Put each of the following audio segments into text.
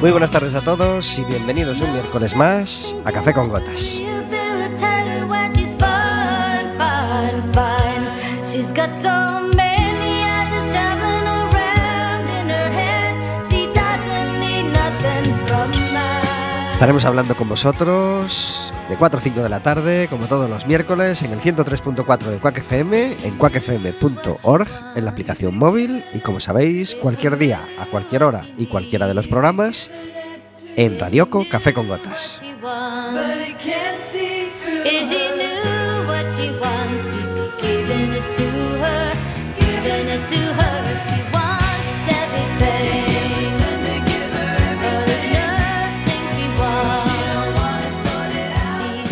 Muy buenas tardes a todos y bienvenidos un miércoles más a Café con Gotas. Estaremos hablando con vosotros de 4 a 5 de la tarde, como todos los miércoles, en el 103.4 de Quack FM, en quackfm.org, en la aplicación móvil y como sabéis, cualquier día, a cualquier hora y cualquiera de los programas, en Radioco Café con Gotas.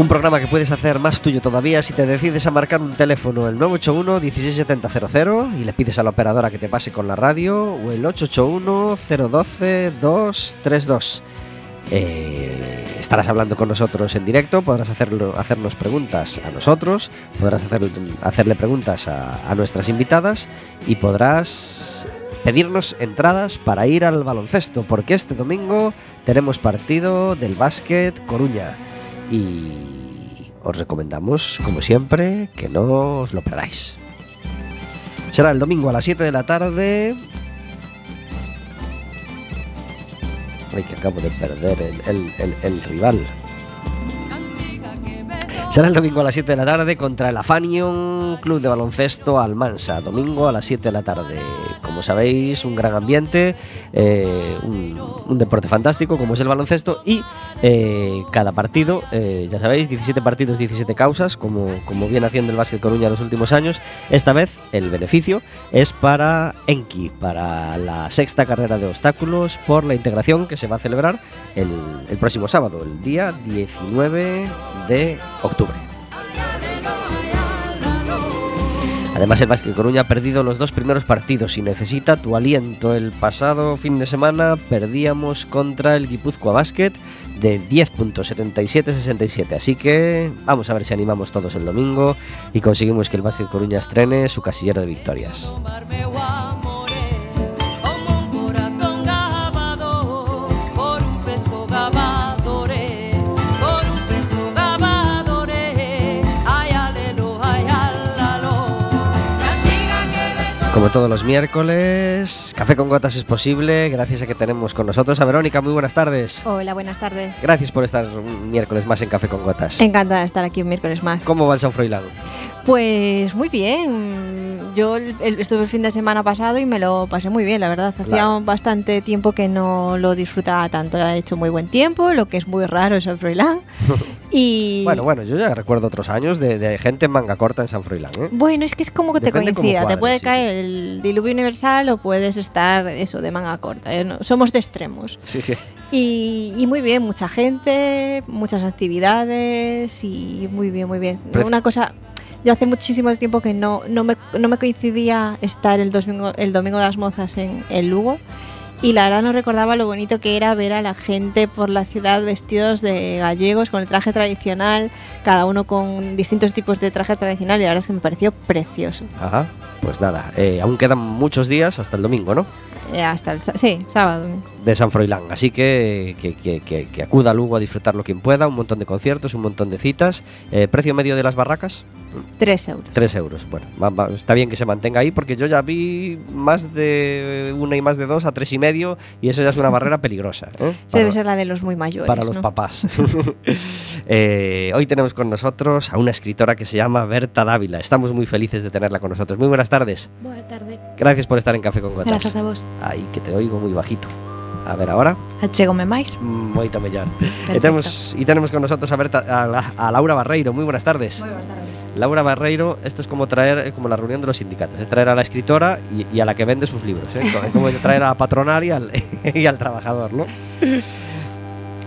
Un programa que puedes hacer más tuyo todavía si te decides a marcar un teléfono el 981 16700 y le pides a la operadora que te pase con la radio o el 881 012 232. estarás hablando con nosotros en directo, podrás hacerlo, hacernos preguntas a nosotros, podrás hacerle preguntas a, a nuestras invitadas y podrás pedirnos entradas para ir al baloncesto, porque este domingo tenemos partido del básquet Coruña y os recomendamos, como siempre, que no os lo perdáis. Será el domingo a las 7 de la tarde. Ay, que acabo de perder el, rival. Será el domingo a las 7 de la tarde contra el Afanion Club de Baloncesto Almansa. Domingo a las 7 de la tarde como sabéis, un gran ambiente, eh, un, deporte fantástico como es el baloncesto y eh, cada partido, eh, ya sabéis, 17 partidos, 17 causas, como, como viene haciendo el Básquet Coruña los últimos años. Esta vez el beneficio es para Enki, para la sexta carrera de obstáculos por la integración que se va a celebrar el, el próximo sábado, el día 19 de octubre. Además, el Básquet Coruña ha perdido los dos primeros partidos y necesita tu aliento. El pasado fin de semana perdíamos contra el Guipúzcoa Basket de 10.77-67. Así que vamos a ver si animamos todos el domingo y conseguimos que el Básquet Coruña estrene su casillero de victorias. Como todos los miércoles, Café con Gotas es posible gracias a que tenemos con nosotros a Verónica. Muy buenas tardes. Hola, buenas tardes. Gracias por estar un miércoles más en Café con Gotas. Encantada de estar aquí un miércoles más. ¿Cómo va el San Froilán? Pues muy bien. Yo estuve el fin de semana pasado y me lo pasé muy bien, la verdad. Hacía bastante tiempo que no lo disfrutaba tanto. Ha hecho muy buen tiempo, lo que es muy raro en San Froilán. y... Bueno, bueno, yo ya recuerdo otros años de, gente en manga corta en San Froilán. ¿eh? Bueno, es que es como que te coincida. te puede caer el diluvio universal o puedes estar eso de manga corta. ¿eh? somos de extremos. Sí. Y, y, muy bien, mucha gente, muchas actividades y muy bien, muy bien. Una cosa yo hace muchísimo tiempo que no, no, me, no me coincidía estar el domingo, el domingo de las mozas en, el Lugo y la verdad no recordaba lo bonito que era ver a la gente por la ciudad vestidos de gallegos con el traje tradicional, cada uno con distintos tipos de traje tradicional y la verdad es que me pareció precioso. Ajá, pues nada, eh, aún quedan muchos días hasta el domingo, ¿no? Eh, hasta el sí, sábado. De San Froilán. Así que que, acuda luego a disfrutarlo quien pueda. Un montón de conciertos, un montón de citas. Eh, ¿Precio medio de las barracas? Tres euros. Tres euros. Bueno, está bien que se mantenga ahí porque yo ya vi más de una y más de dos a tres y medio y esa ya es una barrera peligrosa. ¿eh? debe ser la de los muy mayores. Para los papás. hoy tenemos con nosotros a una escritora que se llama Berta Dávila. Estamos muy felices de tenerla con nosotros. Muy buenas tardes. Buenas tardes. Gracias por estar en Café con Gotas. Gracias a vos. Aí que te oigo moi bajito. A ver, ahora? Achégome máis. Moito mellor. E temos, e tenemos con nosotros a, Berta, a, a Laura Barreiro. Moi buenas tardes. Moi buenas tardes. Laura Barreiro, esto es como traer, como la reunión de los sindicatos, es traer a la escritora y, y a la que vende sus libros. ¿eh? Es como traer a la patronal y al, y al trabajador, ¿no?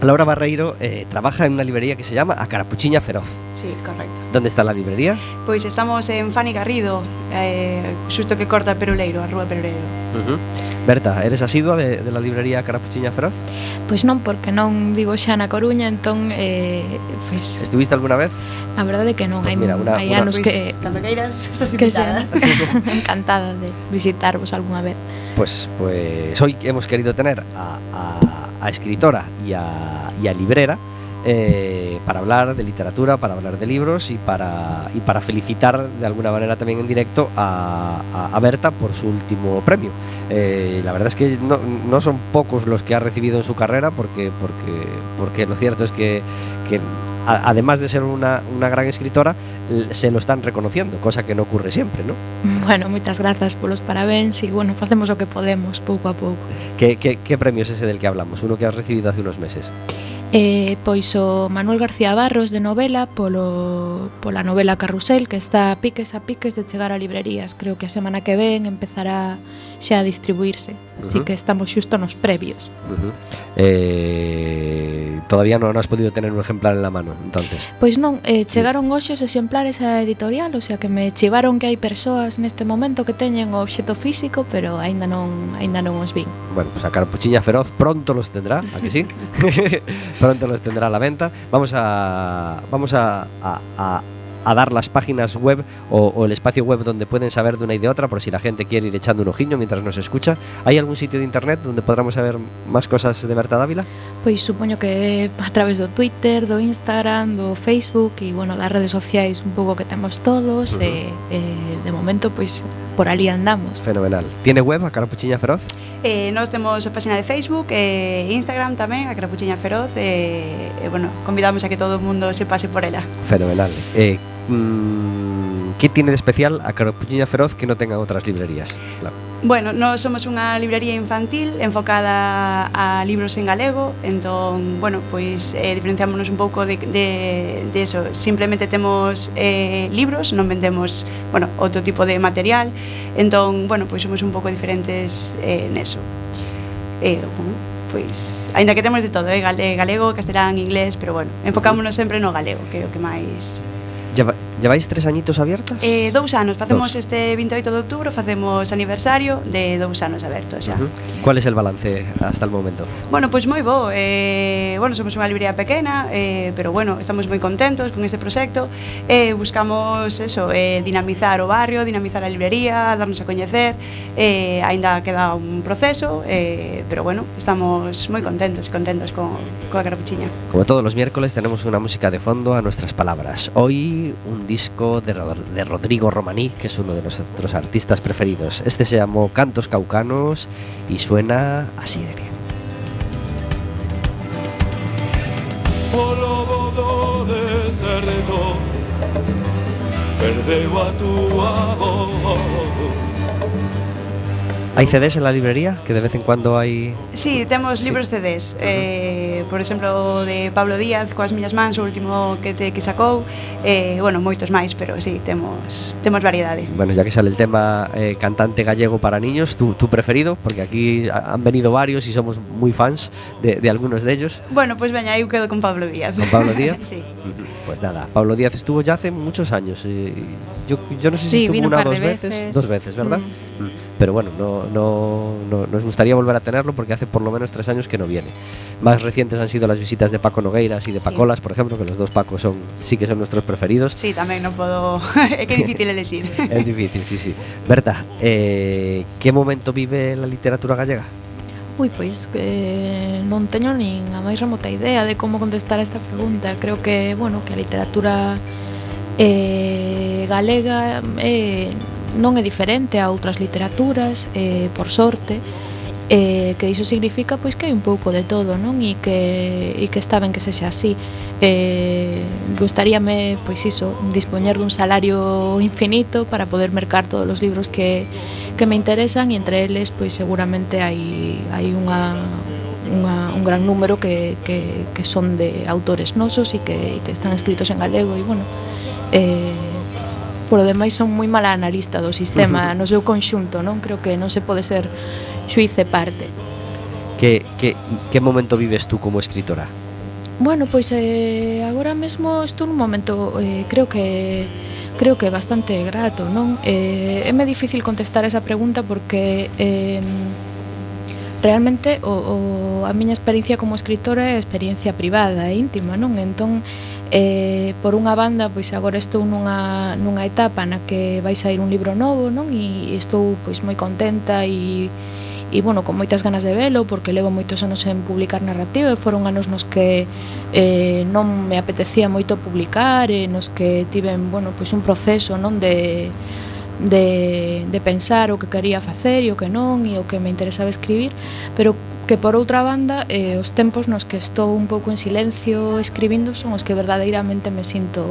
Laura Barreiro eh, trabaja en una librería que se llama A Carapuchiña Feroz. Sí, correcto. ¿Dónde está la librería? Pois estamos en Fani Garrido, eh, xusto que corta Peruleiro, a Rúa Peruleiro. Uh -huh. Berta, eres asidua de, de la librería Carapuchiña Feroz? Pois non, porque non vivo xa na Coruña, entón... Eh, pois... Estuviste alguna vez? A verdade que non, pues hai, mira, una, hai una... anos pues, que... Cando queiras, estás invitada. Que encantada de visitarvos algunha vez. Pues pues hoy hemos querido tener a, escritora e a, a librera eh, para hablar de literatura, para hablar de libros y para, y para felicitar de alguna manera también en directo a, Berta por su último premio. Eh, la verdad es que no, no, son pocos los que ha recibido en su carrera porque, porque, porque lo cierto es que a, además de ser una, una, gran escritora, se lo están reconociendo, cosa que no ocurre siempre, ¿no? Bueno, moitas grazas polos parabéns e, bueno, facemos o que podemos, pouco a pouco. Que, que, que premio es ese del que hablamos? Uno que has recibido hace unos meses. Eh, pois o Manuel García Barros de novela polo, pola novela Carrusel que está a piques a piques de chegar a librerías creo que a semana que ven empezará xa a distribuirse. Uh -huh. Así que estamos xusto nos previos. Uh -huh. eh, todavía non has podido tener un exemplar en la mano, entonces. Pois non, eh, chegaron hoxe os exemplares a editorial, o sea que me chivaron que hai persoas neste momento que teñen o obxeto físico, pero aínda non aínda non os vin. Bueno, pues a Carpuchiña Feroz pronto los tendrá, a que sí? pronto los tendrá a la venta. Vamos a vamos a, a, a a dar las páginas web o, o, el espacio web donde pueden saber de una y de otra por si la gente quiere ir echando un ojillo mientras nos escucha. ¿Hay algún sitio de internet donde podamos saber más cosas de Berta Dávila? Pois supoño que a través do Twitter, do Instagram, do Facebook e bueno, das redes sociais un pouco que temos todos uh -huh. e, e de momento pois por ali andamos. Fenomenal. Tiene web a Carapuchiña Feroz? Eh, nós temos a página de Facebook e eh, Instagram tamén, a Crapuchiña Feroz e, eh, eh, bueno, convidamos a que todo o mundo se pase por ela. Fenomenal. Eh, mm, que tiene de especial a Carpuña Feroz que non ten a outras librerías? Claro. Bueno, nós somos unha librería infantil enfocada a libros en galego, entón, bueno, pois eh, diferenciámonos un pouco de, de, de eso. Simplemente temos eh, libros, non vendemos, bueno, outro tipo de material, entón, bueno, pois somos un pouco diferentes eh, neso. Eh, bueno, pois, aínda que temos de todo, eh, galego, castelán, inglés, pero bueno, enfocámonos sempre no galego, que é o que máis Lleváis tres añitos abiertas? Eh, dous anos, facemos dos. este 28 de outubro Facemos aniversario de dous anos abertos xa. Uh -huh. Cuál é el balance hasta el momento? Bueno, pois pues moi bo eh, Bueno, somos unha librería pequena eh, Pero bueno, estamos moi contentos con este proxecto eh, Buscamos eso eh, Dinamizar o barrio, dinamizar a librería Darnos a coñecer eh, Ainda queda un proceso eh, Pero bueno, estamos moi contentos Contentos con, con a Carapuchiña Como todos los miércoles tenemos una música de fondo a nuestras palabras Hoy un disco de, de, Rodrigo Romaní, que es uno de nuestros artistas preferidos. Este se llamó Cantos Caucanos y suena así de bien. Hai CDs en la librería? Que de vez en cuando hai... Sí, temos libros sí. CDs uh -huh. eh, Por exemplo, de Pablo Díaz Coas miñas mans, o último que te que sacou eh, Bueno, moitos máis, pero sí, temos, temos variedade Bueno, ya que sale el tema eh, cantante gallego para niños tu, tu preferido, porque aquí han venido varios y somos muy fans de, de algunos de ellos Bueno, pues veña, eu quedo con Pablo Díaz Con Pablo Díaz? sí Pues nada, Pablo Díaz estuvo ya hace muchos años eh, yo, yo no sé sí, si estuvo una o dos veces. veces Dos veces, ¿verdad? Mm. Pero bueno, no, no, no, nos gustaría volver a tenerlo porque hace por lo menos tres años que no viene. Más recientes han sido las visitas de Paco Nogueiras y de Pacolas, sí. por ejemplo, que los dos Pacos son, sí que son nuestros preferidos. Sí, también no puedo... es que difícil elegir. es difícil, sí, sí. Berta, eh, ¿qué momento vive la literatura gallega? Ui, pois que non teño nin a máis remota idea de como contestar a esta pregunta. Creo que, bueno, que a literatura eh, galega eh, non é diferente a outras literaturas, eh, por sorte, eh, que iso significa pois que hai un pouco de todo, non? E que, e que está ben que sexa así. Eh, gustaríame, pois iso, dispoñer dun salario infinito para poder mercar todos os libros que, que me interesan e entre eles, pois seguramente hai, hai unha, unha, un gran número que, que, que son de autores nosos e que, e que están escritos en galego e, bueno, eh, Polo demais son moi mala analista do sistema no seu conxunto, non? Creo que non se pode ser xuice parte. Que, que, que momento vives tú como escritora? Bueno, pois eh, agora mesmo estou nun momento eh, creo que creo que bastante grato, non? Eh, é me difícil contestar esa pregunta porque eh, realmente o, o, a miña experiencia como escritora é experiencia privada e íntima, non? Entón, eh, Eh, por unha banda, pois agora estou nunha, nunha etapa na que vai sair un libro novo, non? E estou pois moi contenta e e bueno, con moitas ganas de velo porque levo moitos anos en publicar narrativa e foron anos nos que eh, non me apetecía moito publicar e nos que tiven, bueno, pois un proceso non de de, de pensar o que quería facer e o que non e o que me interesaba escribir, pero que por outra banda eh, os tempos nos que estou un pouco en silencio escribindo son os que verdadeiramente me sinto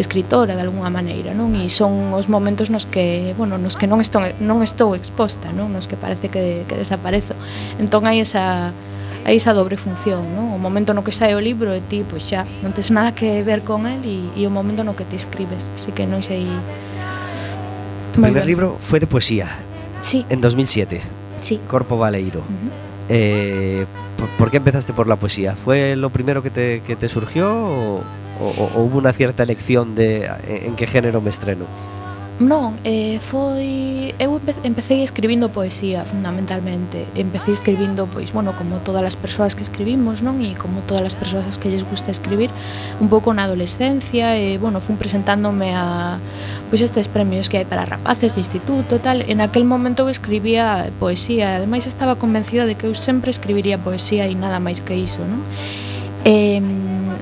escritora de algunha maneira, non? E son os momentos nos que, bueno, nos que non estou non estou exposta, non? Nos que parece que que desaparezo. Entón hai esa hai esa dobre función, non? O momento no que sae o libro e ti, pois xa, non tes nada que ver con el e, e o momento no que te escribes, así que non sei Tu primer libro fue de poesía. Sí. En 2007. Sí. Corpo Valeiro. Uh -huh. eh, ¿por, ¿por, qué empezaste por la poesía? ¿Fue lo primero que te, que te surgió o, o, o, hubo una cierta elección de en qué género me estreno? Non, eh, foi... Eu empecé escribindo poesía, fundamentalmente. Empecé escribindo, pois, bueno, como todas as persoas que escribimos, non? E como todas as persoas que lles gusta escribir, un pouco na adolescencia, e, bueno, fun presentándome a, pois, estes premios que hai para rapaces de instituto e tal. En aquel momento eu escribía poesía, e ademais estaba convencida de que eu sempre escribiría poesía e nada máis que iso, non? Eh,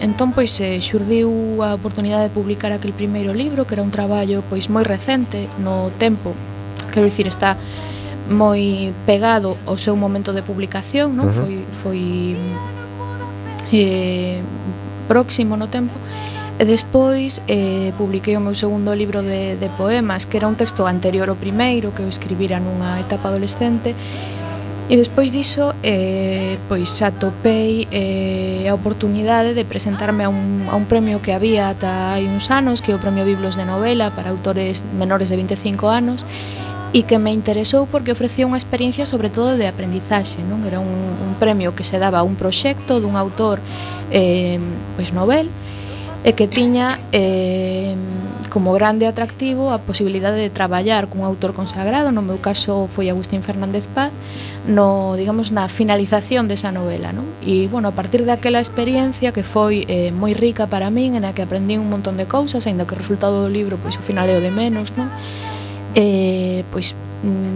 entón pois eh, xurdiu a oportunidade de publicar aquel primeiro libro, que era un traballo pois moi recente no tempo. Quero dicir, está moi pegado ao seu momento de publicación, non? Uh -huh. Foi foi eh próximo no tempo. E despois eh, publiquei o meu segundo libro de, de poemas, que era un texto anterior ao primeiro, que eu escribira nunha etapa adolescente, E despois diso, eh, pois atopei eh, a oportunidade de presentarme a un, a un premio que había ata hai uns anos, que é o Premio Biblos de Novela para autores menores de 25 anos, e que me interesou porque ofrecía unha experiencia sobre todo de aprendizaxe, non? Era un, un premio que se daba a un proxecto dun autor eh, pois novel, e que tiña eh, como grande atractivo a posibilidade de traballar cun autor consagrado, no meu caso foi Agustín Fernández Paz, no, digamos, na finalización desa novela, non? E, bueno, a partir daquela experiencia que foi eh, moi rica para min, en a que aprendí un montón de cousas, aínda que o resultado do libro, pois, ao final é o de menos, non? Eh, pois,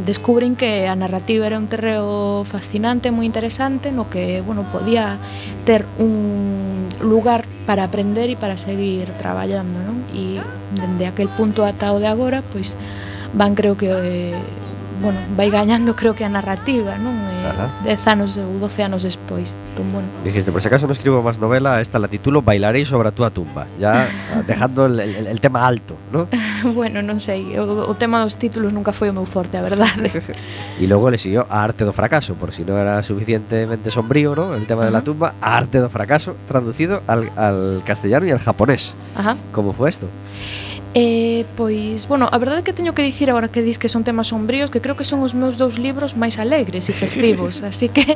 descubren que a narrativa era un terreo fascinante, moi interesante, no que, bueno, podía ter un lugar para aprender e para seguir traballando, non? E dende aquel punto ata de agora, pois van creo que eh, bueno, vai gañando creo que a narrativa, non? Eh, 10 anos ou 12 anos despois. Entón, bueno. Dijiste, por si acaso non escribo máis novela, esta la titulo Bailarei sobre a túa tumba, ya dejando el, el, el tema alto, ¿no? bueno, non sei, o, o tema dos títulos nunca foi o meu forte, a verdade. e logo le siguió a Arte do Fracaso, por si non era suficientemente sombrío, ¿no? El tema uh -huh. de la tumba, a Arte do Fracaso, traducido al, al castellano y al japonés. Ajá. ¿Cómo fue esto? Eh, pois, bueno, a verdade que teño que dicir agora que dis que son temas sombríos Que creo que son os meus dous libros máis alegres e festivos Así que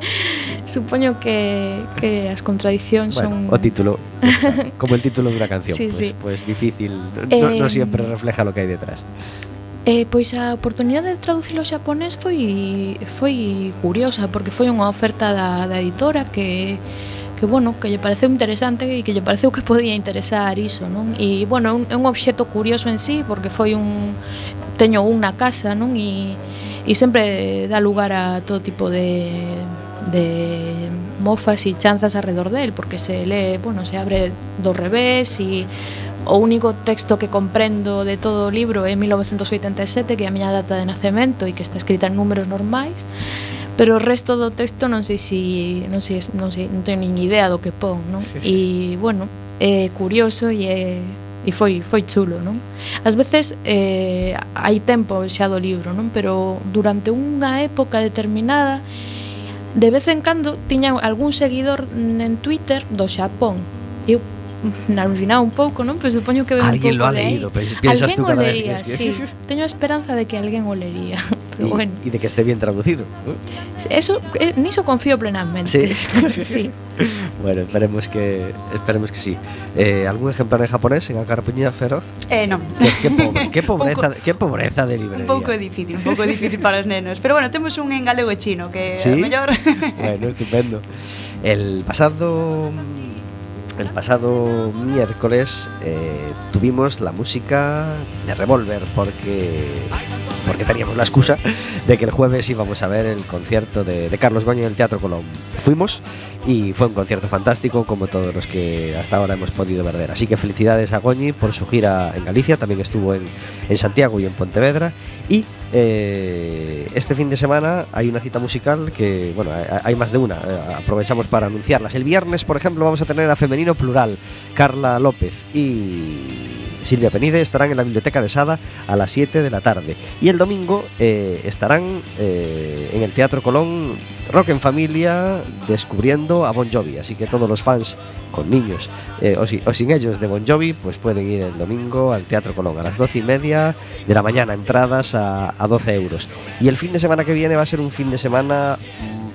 supoño que, que as contradicións bueno, son... o título, como el título dunha canción sí, Pois, sí. pois difícil, non eh, no sempre refleja lo que hai detrás Eh, pois a oportunidade de traducirlo ao xaponés foi foi curiosa porque foi unha oferta da, da editora que que bueno, que lle pareceu interesante e que lle pareceu que podía interesar iso, non? E bueno, é un, un obxecto curioso en sí porque foi un teño un na casa, non? E, e sempre dá lugar a todo tipo de de mofas e chanzas alrededor del porque se lee, bueno, se abre do revés e o único texto que comprendo de todo o libro é 1987 que é a miña data de nacemento e que está escrita en números normais pero o resto do texto non sei si non sei, non sei, non teño nin idea do que pon, non? E bueno, é curioso e é e foi foi chulo, non? Ás veces eh, hai tempo xa do libro, non? Pero durante unha época determinada de vez en cando tiña algún seguidor en Twitter do Xapón. Eu alucinaba un pouco, non? Pero supoño que ven un pouco lo ha leído, piensas tú cada vez. Alguén o lería, sí. Teño a esperanza de que alguén o lería. Pero y, bueno. y de que esté bien traducido. ¿no? Eso eh, niso confío plenamente. Sí. sí. Bueno, esperemos que esperemos que sí. Eh, ¿Algún ejemplar en japonés en Acarpuña Feroz? Eh, non. Qué, qué, pobre, qué pobreza, qué pobreza de librería. Un pouco difícil, un pouco difícil para os nenos. Pero bueno, temos un en galego e chino que ¿Sí? a mellor Bueno, estupendo. El pasado el pasado miércoles eh, tuvimos la música de Revolver porque, porque teníamos la excusa de que el jueves íbamos a ver el concierto de, Carlos Goñi en el Teatro Colón. Fuimos y fue un concierto fantástico como todos los que hasta ahora hemos podido ver. Así que felicidades a Goñi por su gira en Galicia, también estuvo en, en Santiago y en Pontevedra y eh, este fin de semana hay una cita musical que, bueno, hay más de una, eh, aprovechamos para anunciarlas. El viernes, por ejemplo, vamos a tener a Femenino Plural, Carla López y Silvia Penide estarán en la Biblioteca de Sada a las 7 de la tarde. Y el domingo eh, estarán eh, en el Teatro Colón Rock en Familia descubriendo a Bon Jovi. Así que todos los fans con niños eh, o, sin ellos de Bon Jovi, pues pueden ir el domingo al Teatro Colón a las 12 y media de la mañana, entradas a, a 12 euros. Y el fin de semana que viene va a ser un fin de semana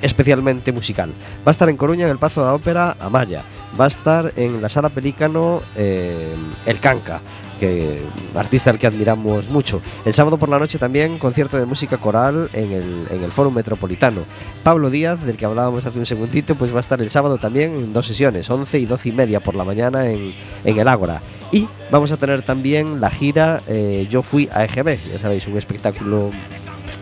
especialmente musical. Va a estar en Coruña, en el Pazo de la Ópera, Amaya. Va a estar en la Sala Pelícano, eh, El Canca, que artista al que admiramos mucho. El sábado por la noche también concierto de música coral en el, en el Foro Metropolitano. Pablo Díaz, del que hablábamos hace un segundito, pues va a estar el sábado también en dos sesiones, 11 y 12 y media por la mañana en, en el Ágora. Y vamos a tener también la gira eh, Yo Fui a EGB, ya sabéis, un espectáculo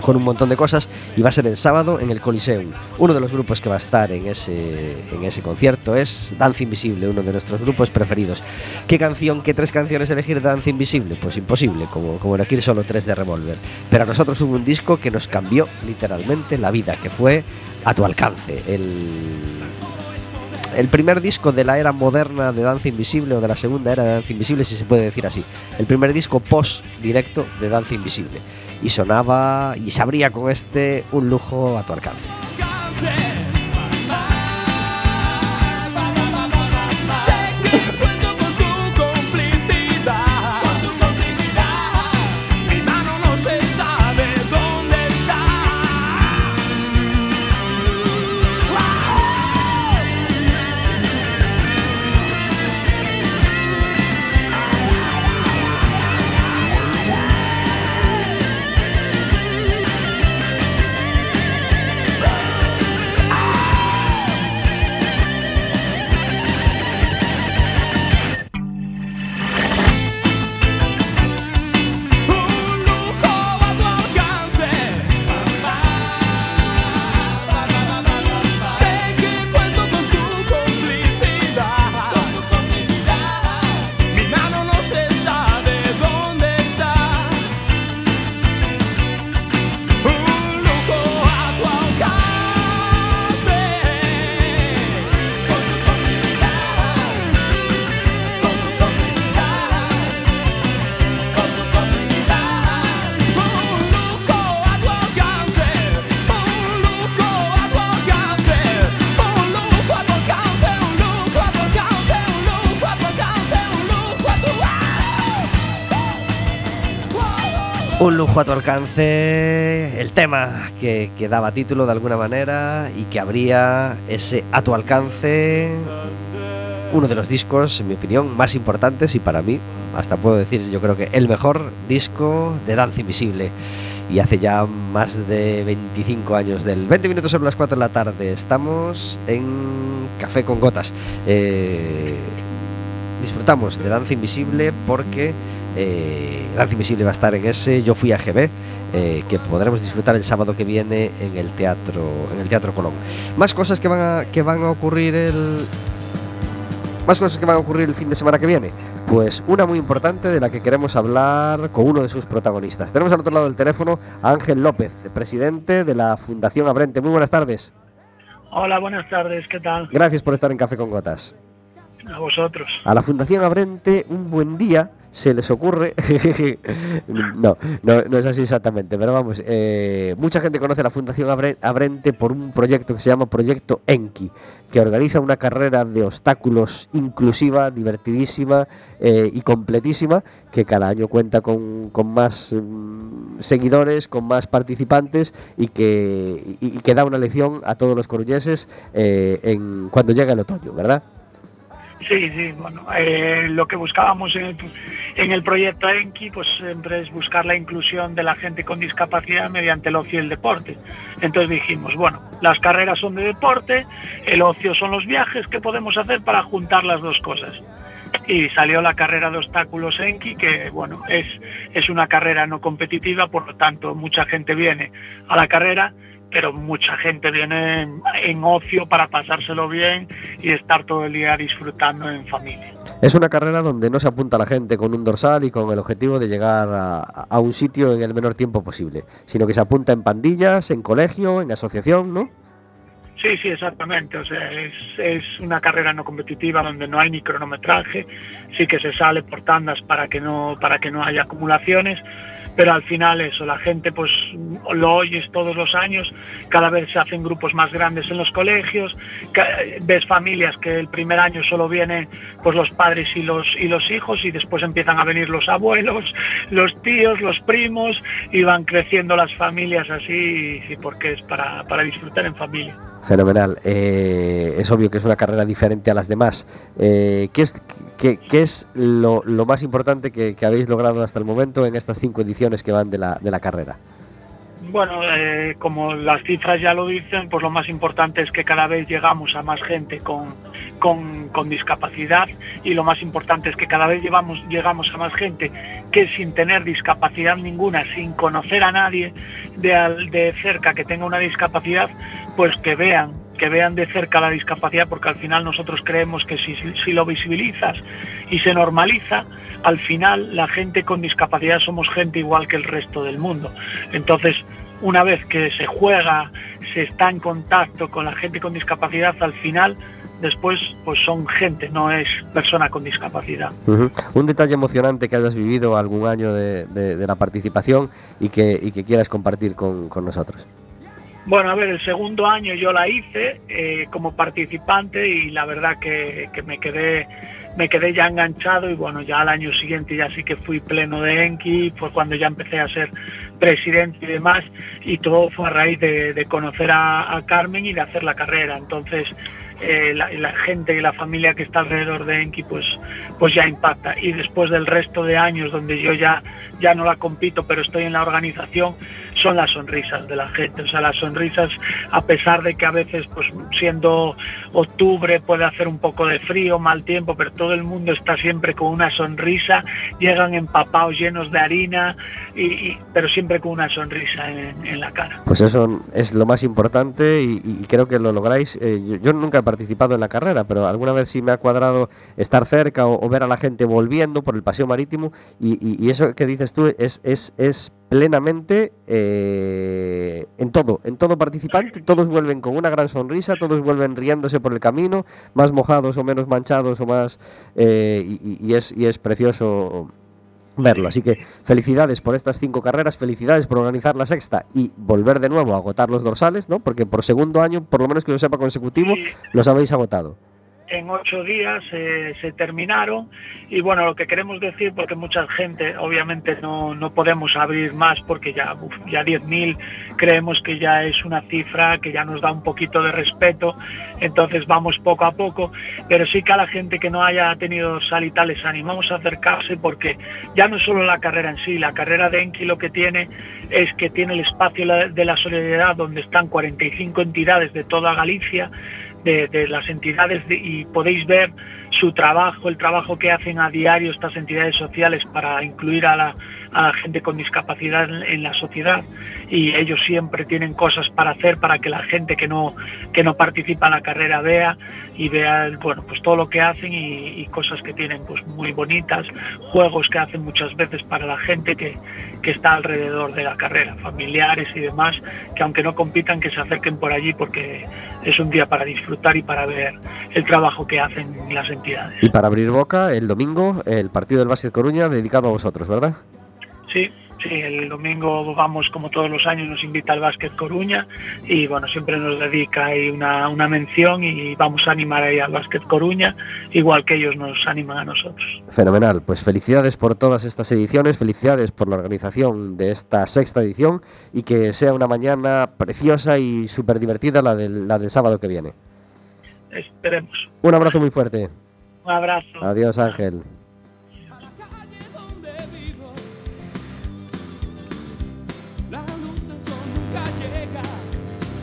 con un montón de cosas y va a ser el sábado en el Coliseum. Uno de los grupos que va a estar en ese, en ese concierto es Danza Invisible, uno de nuestros grupos preferidos. ¿Qué canción, qué tres canciones elegir Danza Invisible? Pues imposible, como, como elegir solo tres de Revolver. Pero a nosotros hubo un disco que nos cambió literalmente la vida, que fue A tu alcance, el el primer disco de la era moderna de Danza Invisible o de la segunda era de Danza Invisible, si se puede decir así. El primer disco post directo de Danza Invisible y sonaba y sabría con este un lujo a tu alcance. Un lujo a tu alcance, el tema que, que, daba título de alguna manera y que abría ese a tu alcance, uno de los discos, en mi opinión, más importantes y para mí, hasta puedo decir, yo creo que el mejor disco de Danza Invisible. Y hace ya más de 25 años del 20 minutos sobre las 4 de la tarde. Estamos en Café con Gotas. Eh, disfrutamos de Danza Invisible porque eh, Danza Invisible va a estar en ese Yo fui a GB eh, que podremos disfrutar el sábado que viene en el teatro en el teatro Colón. Más cosas que van a, que van a ocurrir el más cosas que van a ocurrir el fin de semana que viene. Pues una muy importante de la que queremos hablar con uno de sus protagonistas. Tenemos al otro lado del teléfono a Ángel López presidente de la Fundación Abrente. Muy buenas tardes. Hola, buenas tardes, ¿qué tal? Gracias por estar en Café con Gotas. A vosotros. A la Fundación Abrente, un buen día se les ocurre. no, no, es así exactamente, pero vamos, eh, mucha gente conoce a la Fundación Abrente por un proyecto que se llama Proyecto Enki, que organiza una carrera de obstáculos inclusiva, divertidísima eh, y completísima, que cada año cuenta con, más um, seguidores, con más participantes y que, y, que da una lección a todos los coruñeses eh, en, cuando llega el otoño, ¿verdad? Sí, sí, bueno, eh, lo que buscábamos en el, en el proyecto Enki, pues siempre es buscar la inclusión de la gente con discapacidad mediante el ocio y el deporte. Entonces dijimos, bueno, las carreras son de deporte, el ocio son los viajes, ¿qué podemos hacer para juntar las dos cosas? Y salió la carrera de obstáculos Enki, que bueno, es, es una carrera no competitiva, por lo tanto mucha gente viene a la carrera pero mucha gente viene en, ocio para pasárselo bien y estar todo el día disfrutando en familia. Es una carrera donde no se apunta la gente con un dorsal y con el objetivo de llegar a, un sitio en el menor tiempo posible, sino que se apunta en pandillas, en colegio, en asociación, ¿no? Sí, sí, exactamente. O sea, es, es, una carrera no competitiva donde no hay ni cronometraje, sí que se sale por tandas para que no, para que no haya acumulaciones, pero al final eso, la gente pues lo oyes todos los años, cada vez se hacen grupos más grandes en los colegios, ves familias que el primer año solo vienen pues los padres y los, y los hijos y después empiezan a venir los abuelos, los tíos, los primos y van creciendo las familias así, porque es para, para disfrutar en familia. Fenomenal. Eh, es obvio que es una carrera diferente a las demás. Eh, ¿qué, es, qué, es lo, más importante que, habéis logrado hasta el momento en estas cinco ediciones que van de la, de la carrera? Bueno, eh, como las cifras ya lo dicen, pues lo más importante es que cada vez llegamos a más gente con, con, discapacidad y lo más importante es que cada vez llevamos, llegamos a más gente que sin tener discapacidad ninguna, sin conocer a nadie de, de cerca que tenga una discapacidad, pues que vean que vean de cerca la discapacidad, porque al final nosotros creemos que si, si, lo visibilizas y se normaliza, al final la gente con discapacidad somos gente igual que el resto del mundo. Entonces, una vez que se juega, se está en contacto con la gente con discapacidad, al final después pues son gente, no es persona con discapacidad. Un detalle emocionante que hayas vivido algún año de, la participación y que, y que quieras compartir con, con nosotros. Bueno, a ver, el segundo año yo la hice eh, como participante y la verdad que, me quedé me quedé ya enganchado y bueno, ya al año siguiente ya sí que fui pleno de Enki, fue cuando ya empecé a ser presidente y demás y todo fue a raíz de, conocer a, Carmen y de hacer la carrera. Entonces eh, la, gente y la familia que está alrededor de Enki pues, pues ya impacta y después del resto de años donde yo ya, ya no la compito pero estoy en la organización, son las sonrisas de la gente. O sea, las sonrisas, a pesar de que a veces, pues siendo octubre, puede hacer un poco de frío, mal tiempo, pero todo el mundo está siempre con una sonrisa, llegan empapados llenos de harina, y, pero siempre con una sonrisa en, la cara. Pues eso es lo más importante y, creo que lo lográis. Eh, yo, nunca he participado en la carrera, pero alguna vez sí me ha cuadrado estar cerca o, ver a la gente volviendo por el paseo marítimo y, y eso que dices tú es, es, es plenamente eh, en todo, en todo participante, todos vuelven con una gran sonrisa, todos vuelven riéndose por el camino, más mojados o menos manchados o más eh, y, es, y es precioso verlo. Así que felicidades por estas cinco carreras, felicidades por organizar la sexta y volver de nuevo a agotar los dorsales, ¿no? Porque por segundo año, por lo menos que yo sepa consecutivo, los habéis agotado en ocho días eh, se terminaron. Y bueno lo que queremos decir porque mucha gente obviamente no, no podemos abrir más porque ya ya 10.000 creemos que ya es una cifra que ya nos da un poquito de respeto. Entonces vamos poco a poco. Pero sí que a la gente que no haya tenido sal y tal les animamos a acercarse porque ya no solo la carrera en sí la carrera de Enki lo que tiene es que tiene el espacio de la solidaridad donde están 45 entidades de toda Galicia de, las entidades y podéis ver su trabajo, el trabajo que hacen a diario estas entidades sociales para incluir a la, gente con discapacidad en, la sociedad y ellos siempre tienen cosas para hacer para que la gente que no, que no participa en la carrera vea y vea bueno, pues todo lo que hacen y, cosas que tienen pues muy bonitas, juegos que hacen muchas veces para la gente que, que está alrededor de la carrera, familiares y demás, que aunque no compitan, que se acerquen por allí porque es un día para disfrutar y para ver el trabajo que hacen las entidades. Y para abrir boca, el domingo, el partido del Básquet Coruña dedicado a vosotros, ¿verdad? Sí, Sí, el domingo vamos como todos los años, nos invita al Básquet Coruña y bueno, siempre nos dedica ahí una, una mención y vamos a animar ahí al Básquet Coruña, igual que ellos nos animan a nosotros. Fenomenal, pues felicidades por todas estas ediciones, felicidades por la organización de esta sexta edición y que sea una mañana preciosa y súper divertida la del, la del sábado que viene. Esperemos. Un abrazo muy fuerte. Un abrazo. Adiós Ángel.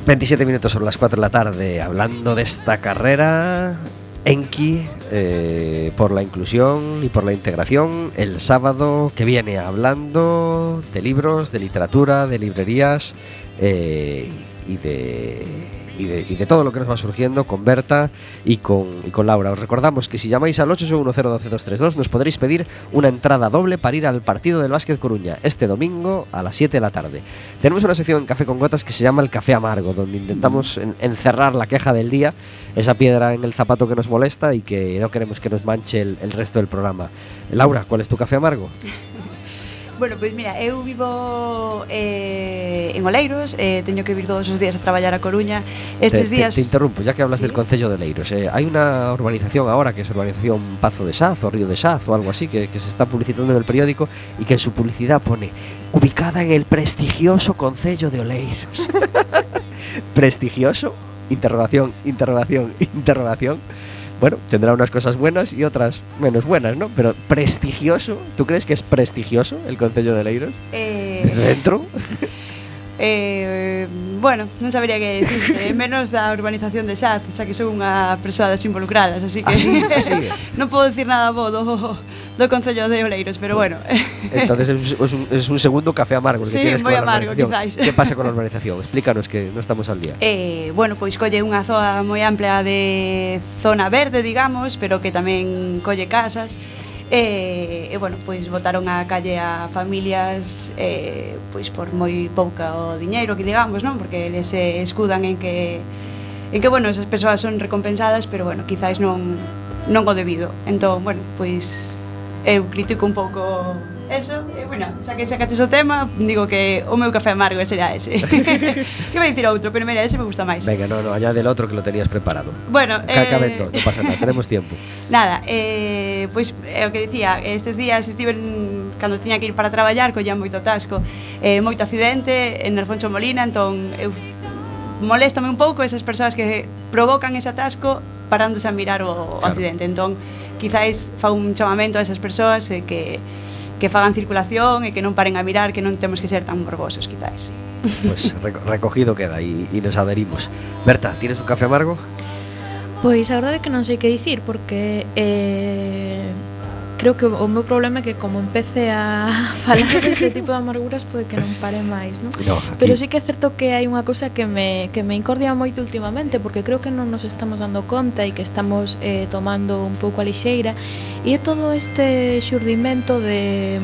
27 minutos sobre las 4 de la tarde hablando de esta carrera. Enki eh, por la inclusión y por la integración el sábado que viene hablando de libros, de literatura, de librerías eh, y de y de, todo lo que nos va surgiendo con Berta y con, con Laura. Os recordamos que si llamáis al 861 nos podréis pedir una entrada doble para ir al partido del Básquet Coruña este domingo a las 7 de la tarde. Tenemos una sección en Café con Gotas que se llama el Café Amargo, donde intentamos encerrar la queja del día, esa piedra en el zapato que nos molesta y que no queremos que nos manche el, el resto del programa. Laura, ¿cuál es tu café amargo? Bueno, pois mira, eu vivo eh, en Oleiros, eh, teño que vir todos os días a traballar a Coruña. Estes te, días... Te, te interrumpo, ya que hablas ¿Sí? del Concello de Oleiros. Eh, hai unha urbanización ahora que es urbanización Pazo de Saz o Río de Saz o algo así que, que se está publicitando en el periódico y que en su publicidad pone ubicada en el prestigioso Concello de Oleiros. prestigioso, interrogación, interrogación, interrogación bueno, tendrá unas cosas buenas y otras menos buenas, ¿no? Pero prestigioso, ¿tú crees que es prestigioso el Concello de Leiros? Eh... ¿Desde dentro? Eh, bueno, non sabería que dicirte Menos da urbanización de Saz Xa que son unha persoa das involucradas Así que así. non podo dicir nada bo do, do Concello de Oleiros, pero bueno. Entonces es un, es un segundo café amargo. Sí, que moi amargo, quizáis. Que pasa con a urbanización? Explícanos que non estamos al día. Eh, bueno, pois colle unha zoa moi ampla de zona verde, digamos, pero que tamén colle casas. Eh, e, eh, eh, bueno, pois votaron a calle a familias eh, pois por moi pouca o diñeiro que digamos, non? Porque eles se escudan en que en que bueno, esas persoas son recompensadas, pero bueno, quizáis non non o debido. Entón, bueno, pois eu critico un pouco eso, e, bueno, xa que sacaches o tema, digo que o meu café amargo será ese. que vai dicir outro, pero mira, ese me gusta máis. Venga, no, no, allá del outro que lo tenías preparado. Bueno, Cacaben eh... todos, no pasa nada, tenemos tiempo. Nada, eh, pois pues, é eh, o que dicía, estes días estiven cando tiña que ir para traballar, colla moito tasco, eh, moito accidente en Alfonso Molina, entón eu moléstame un pouco esas persoas que provocan ese atasco parándose a mirar o claro. accidente. Entón, quizáis fa un chamamento a esas persoas e que, que fagan circulación e que non paren a mirar que non temos que ser tan morbosos, quizáis. Pois pues recogido queda e, e nos aderimos. Berta, tienes un café amargo? Pois a verdade é que non sei que dicir porque eh, creo que o, meu problema é que como empece a falar deste tipo de amarguras pode que non pare máis, non? No, aquí... Pero sí que é certo que hai unha cousa que me, que me incordia moito últimamente porque creo que non nos estamos dando conta e que estamos eh, tomando un pouco a lixeira e é todo este xurdimento de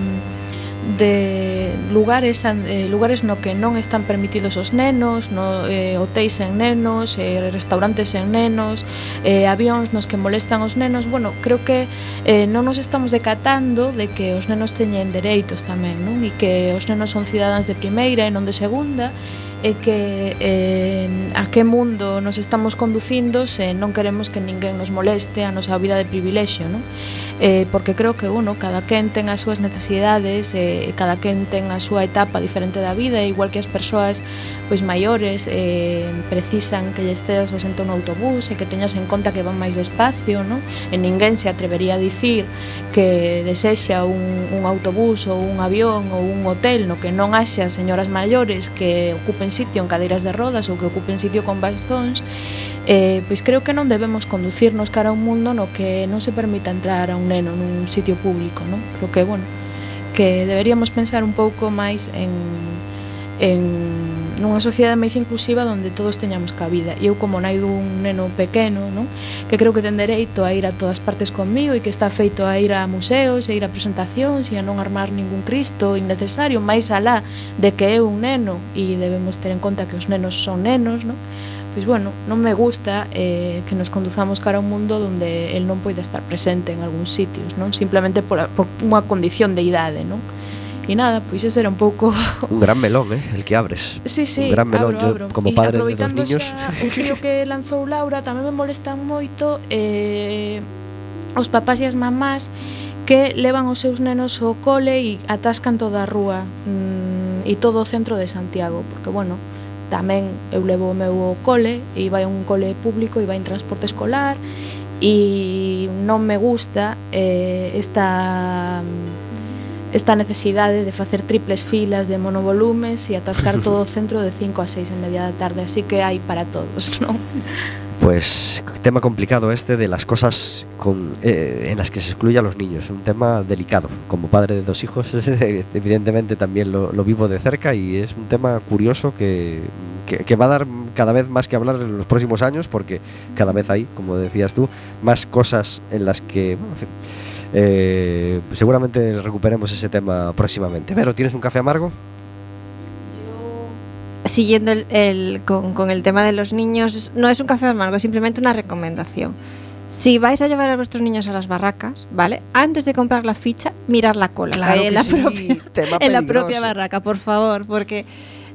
de lugares eh, lugares no que non están permitidos os nenos, no eh, hotéis en nenos, eh, restaurantes en nenos, eh, avións nos que molestan os nenos. Bueno, creo que eh, non nos estamos decatando de que os nenos teñen dereitos tamén, non? E que os nenos son cidadáns de primeira e non de segunda e que eh, a que mundo nos estamos conducindo se non queremos que ninguén nos moleste a nosa vida de privilexio, non? Eh, porque creo que, uno, cada quen ten as súas necesidades, eh, cada quen ten a súa etapa diferente da vida, igual que as persoas pois maiores eh, precisan que lles cedas o sento no autobús e que teñas en conta que van máis despacio, non? E ninguén se atrevería a dicir que desexa un, un autobús ou un avión ou un hotel no que non haxa señoras maiores que ocupen sitio en cadeiras de rodas ou que ocupen sitio con bastóns, eh, pois creo que non debemos conducirnos cara a un mundo no que non se permita entrar a un neno nun sitio público, non? Creo que, bueno, que deberíamos pensar un pouco máis en, en nunha sociedade máis inclusiva onde todos teñamos cabida. E eu como nai dun neno pequeno, non? que creo que ten dereito a ir a todas partes conmigo e que está feito a ir a museos, a ir a presentacións e a non armar ningún cristo innecesario, máis alá de que é un neno e debemos ter en conta que os nenos son nenos, non? pois bueno, non me gusta eh, que nos conduzamos cara a un mundo onde el non poida estar presente en algúns sitios, non? Simplemente por, por unha condición de idade, non? E nada, pois ese era un pouco un gran melón, eh, el que abres. Sí, sí, un gran melón abro, abro. Yo, como padre de dos niños. O fío que lanzou Laura tamén me molestan moito eh, os papás e as mamás que levan os seus nenos ao cole e atascan toda a rúa mm, e todo o centro de Santiago, porque bueno, tamén eu levo o meu ao cole e vai a un cole público e vai en transporte escolar e non me gusta eh, esta esta necesidade de facer triples filas de monovolumes e atascar todo o centro de 5 a 6 en media da tarde, así que hai para todos, non? Pues tema complicado este de las cosas con, eh, en las que se excluye a los niños, un tema delicado. Como padre de dos hijos, evidentemente también lo, lo vivo de cerca y es un tema curioso que, que, que, va a dar cada vez más que hablar en los próximos años porque cada vez hay, como decías tú, más cosas en las que... Bueno, en fin, eh, seguramente recuperemos ese tema próximamente. Pero, ¿tienes un café amargo? siguiendo el, el, con, con, el tema de los niños, no es un café amargo, es simplemente una recomendación. Si vais a llevar a vuestros niños a las barracas, ¿vale? Antes de comprar la ficha, mirar la cola claro en, la sí, propia, en la propia barraca, por favor, porque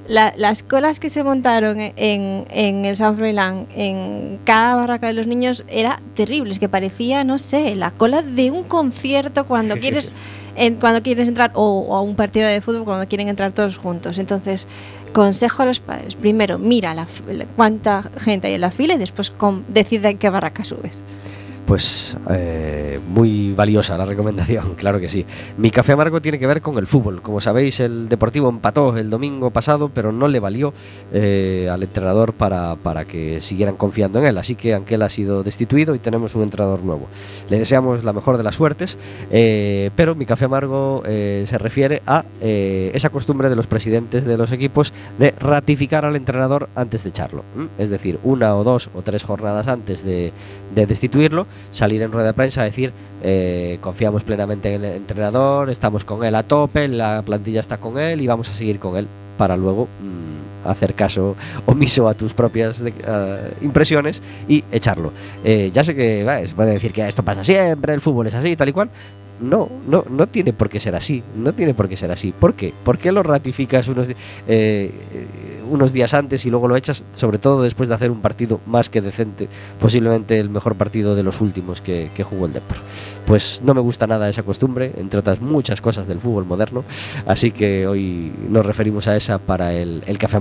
la, las colas que se montaron en, en el San Froilán, en cada barraca de los niños, era terrible, es que parecía, no sé, la cola de un concierto cuando quieres, en, cuando quieres entrar, o, o, a un partido de fútbol cuando quieren entrar todos juntos. Entonces, consejo a los padres, primero mira la, cuánta gente hay en la fila y después con, decide en qué barraca subes pues eh, muy valiosa la recomendación, claro que sí. Mi café amargo tiene que ver con el fútbol. Como sabéis, el Deportivo empató el domingo pasado, pero no le valió eh, al entrenador para, para, que siguieran confiando en él. Así que Anquel ha sido destituido y tenemos un entrenador nuevo. Le deseamos la mejor de las suertes, eh, pero mi café amargo eh, se refiere a eh, esa costumbre de los presidentes de los equipos de ratificar al entrenador antes de echarlo. Es decir, una o dos o tres jornadas antes de, de destituirlo salir en rueda de prensa a decir eh, confiamos plenamente en el entrenador, estamos con él a tope, la plantilla está con él y vamos a seguir con él para luego mmm, hacer caso omiso a tus propias de, uh, impresiones y echarlo. Eh, ya sé que se puede decir que esto pasa siempre, el fútbol es así, tal y cual. No, no, no tiene por qué ser así. No tiene por qué ser así. ¿Por qué? ¿Por qué lo ratificas unos, eh, unos días antes y luego lo echas, sobre todo después de hacer un partido más que decente, posiblemente el mejor partido de los últimos que, que jugó el Depor? Pues no me gusta nada esa costumbre, entre otras muchas cosas del fútbol moderno. Así que hoy nos referimos a esa para el, el café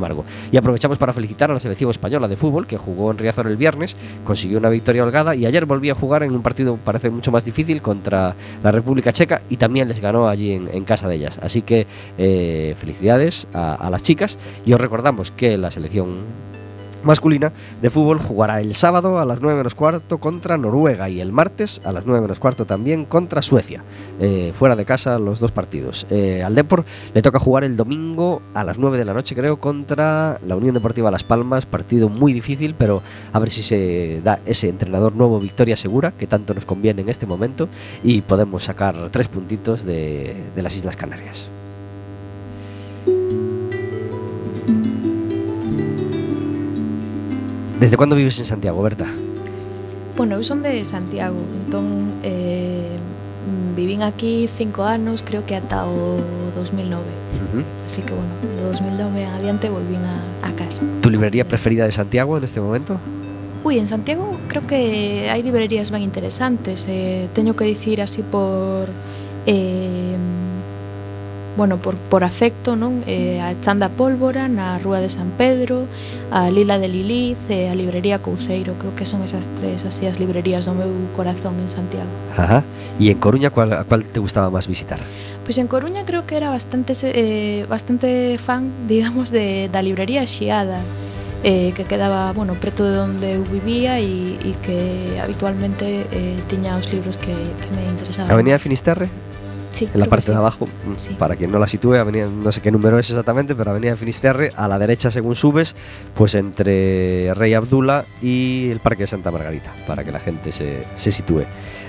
Y aprovechamos para felicitar a la selección española de fútbol que jugó en Riazor el viernes, consiguió una victoria holgada y ayer volvió a jugar en un partido parece mucho más difícil contra la República Checa y también les ganó allí en, en casa de ellas. Así que eh, felicidades a, a, las chicas y os recordamos que la selección masculina de fútbol jugará el sábado a las 9 menos cuarto contra Noruega y el martes a las 9 menos cuarto también contra Suecia. Eh, fuera de casa los dos partidos. Eh, al Depor le toca jugar el domingo a las 9 de la noche creo contra la Unión Deportiva Las Palmas. Partido muy difícil pero a ver si se da ese entrenador nuevo victoria segura que tanto nos conviene en este momento y podemos sacar tres puntitos de las Islas Canarias. Desde cuándo vives en Santiago, Berta? Bueno, eu son de Santiago, entón eh, vivín aquí cinco anos, creo que ata o 2009. Uh -huh. Así que, bueno, do 2009 adiante volvín a, a casa. ¿Tu librería preferida de Santiago en este momento? Uy, en Santiago creo que hai librerías ben interesantes. Eh, teño que dicir así por... Eh, bueno, por, por afecto, non? Eh, mm. a Chanda Pólvora na Rúa de San Pedro, a Lila de Liliz e eh, a Librería Couceiro, creo que son esas tres así as librerías do meu corazón en Santiago. Ajá. E en Coruña cual, a cual te gustaba máis visitar? Pois en Coruña creo que era bastante eh, bastante fan, digamos, de da librería Xiada eh, que quedaba bueno, preto de onde eu vivía e, e que habitualmente eh, tiña os libros que, que me interesaban. Avenida Finisterre? Sí, en la parte sí. de abajo, sí. para quien no la sitúe, avenida, no sé qué número es exactamente, pero Avenida Finisterre, a la derecha según subes, pues entre Rey Abdullah y el Parque de Santa Margarita, para que la gente se, se sitúe.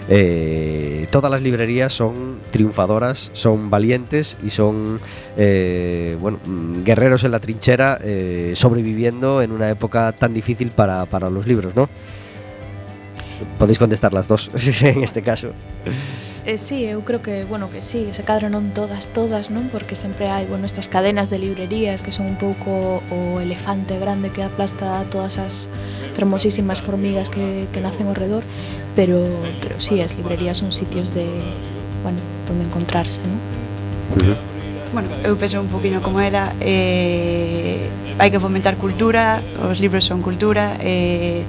Eh, todas las librerías son triunfadoras, son valientes y son eh, bueno, guerreros en la trinchera, eh, sobreviviendo en una época tan difícil para, para los libros, ¿no? Podéis contestar las dos en este caso. Eh, sí, eu creo que, bueno, que sí, se cadra non todas, todas, non? Porque sempre hai, bueno, estas cadenas de librerías que son un pouco o elefante grande que aplasta todas as fermosísimas formigas que, que nacen ao redor, pero, pero sí, as librerías son sitios de, bueno, donde encontrarse, non? Uh -huh bueno, eu penso un poquinho como ela, eh, hai que fomentar cultura, os libros son cultura, eh,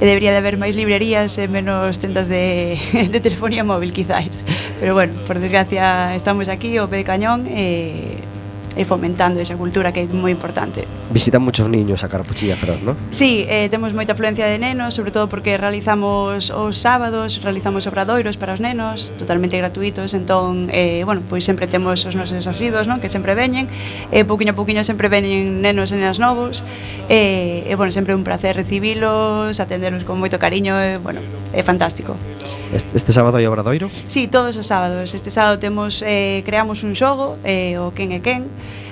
e debería de haber máis librerías e menos tendas de, de telefonía móvil, quizáis. Pero bueno, por desgracia estamos aquí, o pé de cañón, e eh, e fomentando esa cultura que é moi importante. Visitan moitos niños a Carapuchilla Feroz, non? Sí, eh, temos moita afluencia de nenos, sobre todo porque realizamos os sábados, realizamos obradoiros para os nenos, totalmente gratuitos, entón, eh, bueno, pois sempre temos os nosos asidos, non? Que sempre veñen, e eh, pouquiño a pouquiño sempre veñen nenos e nenas novos, e, eh, eh, bueno, sempre un placer recibilos, atenderlos con moito cariño, e, eh, bueno, é fantástico. Este sábado hai Obradoiro? Sí, todos os sábados. Este sábado temos eh, creamos un xogo, eh, o Quen é Quen,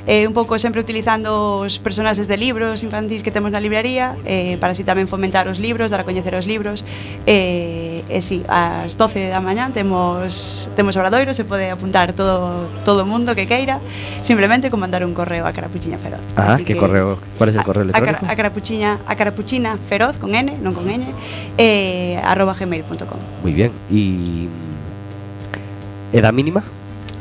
eh, un pouco sempre utilizando os personaxes de libros infantis que temos na librería eh, para así tamén fomentar os libros, dar a coñecer os libros eh, e eh, eh, si, sí, ás 12 da mañá temos temos obradoiro, se pode apuntar todo todo o mundo que queira simplemente con mandar un correo a Carapuchiña Feroz Ah, así que, que correo, cuál é o correo electrónico? A, a, Carapuchiña, a Carapuchina Feroz con N, non con ñ eh, arroba gmail.com Muy bien e edad mínima?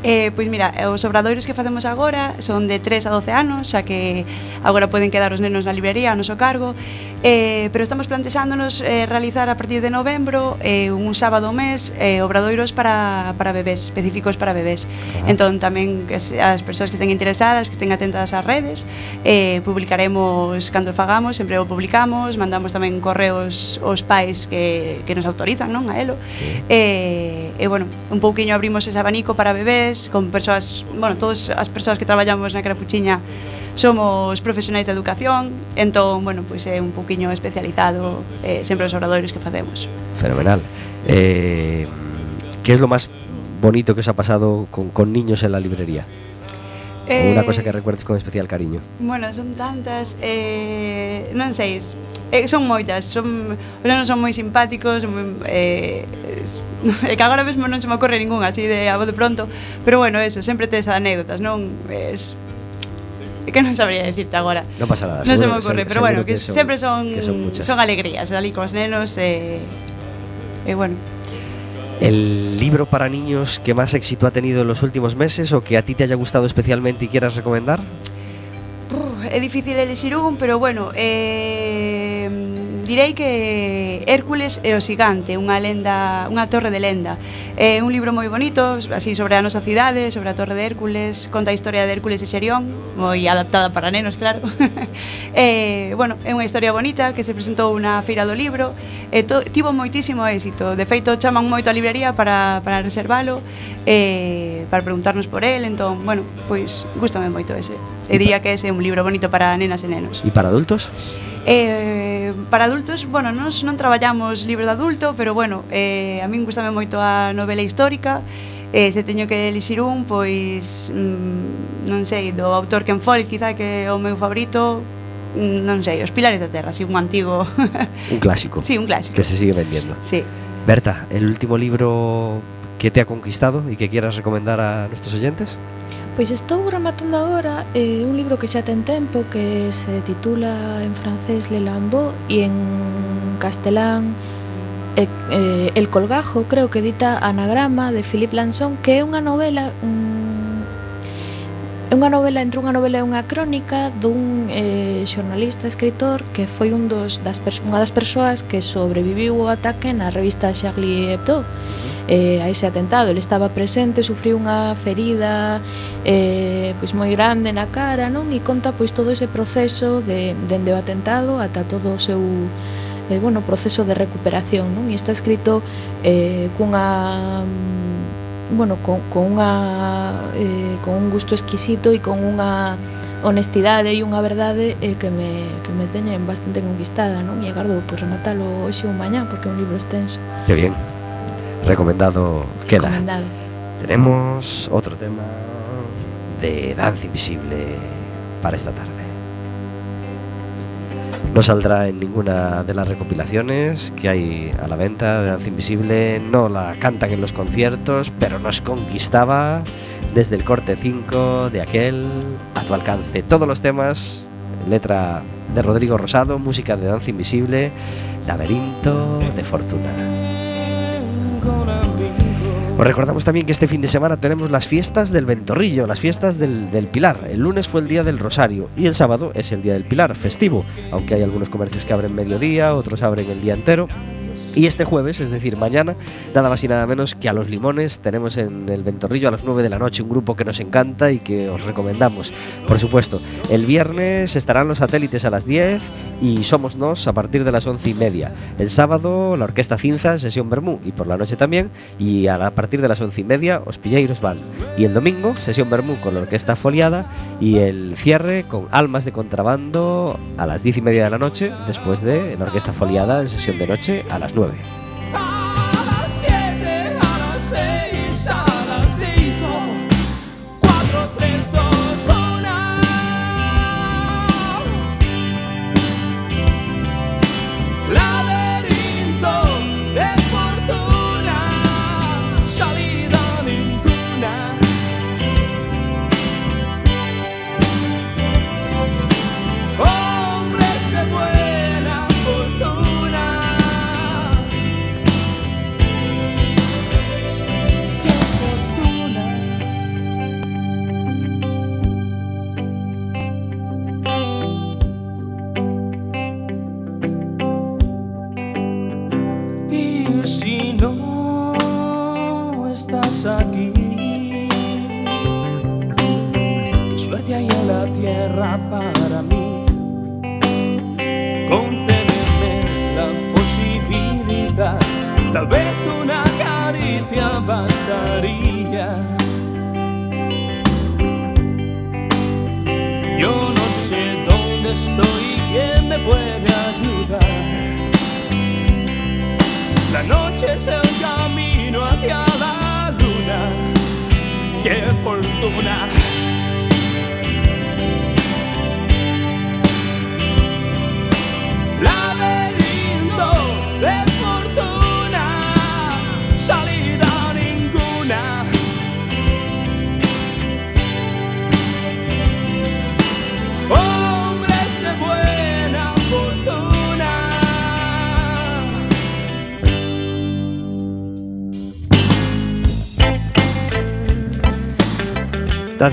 Eh, pois mira, os obradoiros que facemos agora son de 3 a 12 anos, xa que agora poden quedar os nenos na librería a noso cargo, eh, pero estamos plantexándonos eh, realizar a partir de novembro eh, un sábado ao mes eh, obradoiros para, para bebés, específicos para bebés. Entón tamén que as persoas que estén interesadas, que estén atentas ás redes, eh, publicaremos cando fagamos, sempre o publicamos, mandamos tamén correos aos pais que, que nos autorizan non a elo. Eh, e eh, bueno, un pouquiño abrimos ese abanico para bebés, profesionais, con persoas, bueno, todas as persoas que traballamos na Carapuchiña somos profesionais de educación, entón, bueno, pois é un poquinho especializado eh, sempre os obradores que facemos. Fenomenal. Eh, que é lo máis bonito que os ha pasado con, con niños en la librería? Eh, Unha cosa que recuerdes con especial cariño. Bueno, son tantas, eh, non sei, eh, son moitas, son, os nenos son moi simpáticos, eh, e que agora mesmo non se me ocorre ningún así de a de pronto, pero bueno, eso, sempre tes anécdotas, non? Es, É que non sabría decirte agora. Non pasa nada. Non se me ocorre, pero bueno, que, que son, sempre son, que son, son alegrías, ali cos nenos, eh, e eh, eh, bueno. ¿El libro para niños que más éxito ha tenido en los últimos meses o que a ti te haya gustado especialmente y quieras recomendar? Es difícil elegir un, pero bueno, eh, Direi que Hércules e o xigante, unha lenda, unha torre de lenda. É un libro moi bonito, así sobre a nosa cidade, sobre a torre de Hércules, conta a historia de Hércules e Xerión, moi adaptada para nenos, claro. eh, bueno, é unha historia bonita que se presentou na Feira do Libro e to, tivo moitísimo éxito. De feito, chaman moito a librería para, para reservalo, e, para preguntarnos por el, entón, bueno, pois, gustame moito ese. E diría que ese é un libro bonito para nenas e nenos. E para adultos? Eh, para adultos, bueno, nós non traballamos libro de adulto, pero bueno, eh, a min gustame moito a novela histórica, eh, se teño que elixir un, pois mm, non sei, do autor Ken Follett, quizá que é o meu favorito, mm, non sei, Os Pilares da Terra, así un antigo un clásico. Sí, un clásico. Que se sigue vendiendo. Sí. Berta, el último libro que te ha conquistado y que quieras recomendar a nuestros oyentes? Pois estou rematando agora eh, un libro que xa ten tempo que se titula en francés Le Lambeau e en castelán eh, eh, El Colgajo, creo que edita Anagrama de Philippe Lanson, que é unha novela mm, É unha novela entre unha novela e unha crónica dun eh, xornalista escritor que foi un dos das unha das persoas que sobreviviu o ataque na revista Charlie Hebdo eh, a ese atentado. Ele estaba presente, sufriu unha ferida eh, pois moi grande na cara, non? E conta pois todo ese proceso de dende o atentado ata todo o seu eh, bueno, proceso de recuperación, non? E está escrito eh, cunha bueno, con, con unha eh, con un gusto exquisito e con unha honestidade e unha verdade eh, que me, que me teñen bastante conquistada, non? E agardo pois, rematalo hoxe ou mañá porque é un libro extenso. Que bien recomendado queda. Recomendado. Tenemos otro tema de Danza Invisible para esta tarde. No saldrá en ninguna de las recopilaciones que hay a la venta de Danza Invisible, no la cantan en los conciertos, pero nos conquistaba desde el corte 5 de aquel a tu alcance. Todos los temas, letra de Rodrigo Rosado, música de Danza Invisible, Laberinto de Fortuna. Os recordamos también que este fin de semana tenemos las fiestas del Ventorrillo, las fiestas del, del, Pilar. El lunes fue el día del Rosario y el sábado es el día del Pilar, festivo, aunque hay algunos comercios que abren mediodía, otros abren el día entero. Y este jueves, es decir, mañana, nada más y nada menos que a los limones tenemos en el Ventorrillo a las 9 de la noche un grupo que nos encanta y que os recomendamos, por supuesto. El viernes estarán los satélites a las 10 y Somos Nos a partir de las 11 y media. El sábado la Orquesta Cinza, sesión Bermú y por la noche también. Y a partir de las 11 y media os pilleiros van. Y el domingo, sesión Bermú con la Orquesta Foliada y el cierre con Almas de Contrabando a las 10 y media de la noche, después de la Orquesta Foliada en sesión de noche a las 9. A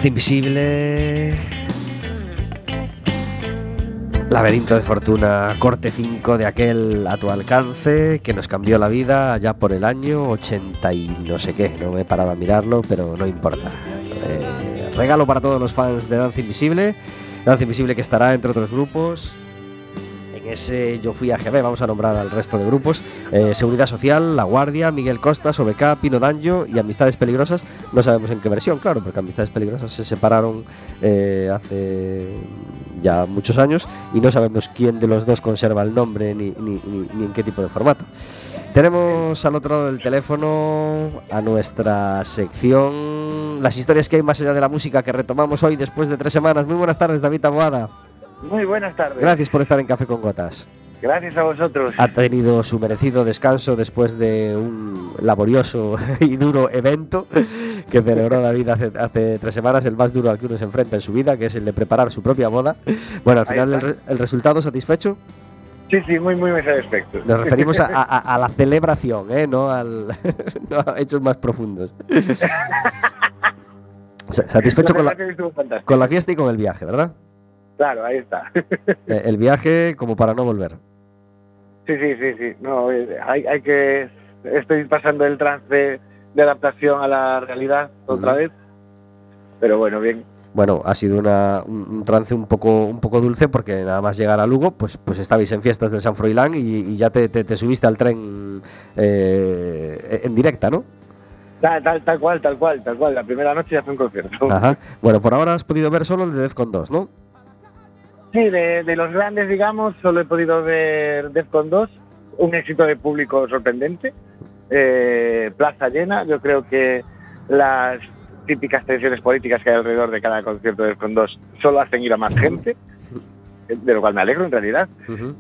Invisible. Laberinto de Fortuna, corte 5 de aquel a tu alcance que nos cambió la vida allá por el año 80 y no sé qué, no me he parado a mirarlo, pero no importa. Eh, regalo para todos los fans de Danza Invisible. Danza Invisible que estará entre otros grupos ese Yo Fui a GB, vamos a nombrar al resto de grupos. Eh, Seguridad Social, La Guardia, Miguel Costas, OBK, Pino Danjo y Amistades Peligrosas. No sabemos en qué versión, claro, porque Amistades Peligrosas se separaron eh, hace ya muchos años y no sabemos quién de los dos conserva el nombre ni, ni- ni- ni en qué tipo de formato. Tenemos al otro lado del teléfono a nuestra sección Las historias que hay más allá de la música que retomamos hoy después de tres semanas. Muy buenas tardes, David Taboada. Muy buenas tardes. Gracias por estar en Café con Gotas. Gracias a vosotros. Ha tenido su merecido descanso después de un laborioso y duro evento que celebró David hace, hace tres semanas, el más duro al que uno se enfrenta en su vida, que es el de preparar su propia boda. Bueno, al final el, resultado satisfecho. Sí, sí, muy, muy satisfecho. Nos referimos a, a- a la celebración, ¿eh? no, al, no a hechos más profundos. Sa- Satisfecho la, con la fiesta y con el viaje, ¿verdad? Claro, ahí está. Eh, El viaje como para no volver. Sí, sí, sí, sí. No, eh, hay, hay que... Estoy pasando el trance de adaptación a la realidad otra vez. Pero bueno, bien. Bueno, ha sido una- un, un trance un poco, un poco dulce porque nada más llegar a Lugo, pues, pues estabais en fiestas de San Froilán y, y ya te, te- te subiste al tren eh, en directa, ¿no? Tal, tal, tal cual, tal cual, tal cual. La primera noche ya fue un concierto. Ajá. Bueno, por ahora has podido ver solo el de Defcon 2, ¿no? Sí, de, de los grandes, digamos, solo he podido ver Defcon 2, un éxito de público sorprendente, eh, plaza llena, yo creo que las típicas tensiones políticas que hay alrededor de cada concierto de Defcon 2 solo hacen ir a más gente, de lo cual me alegro en realidad.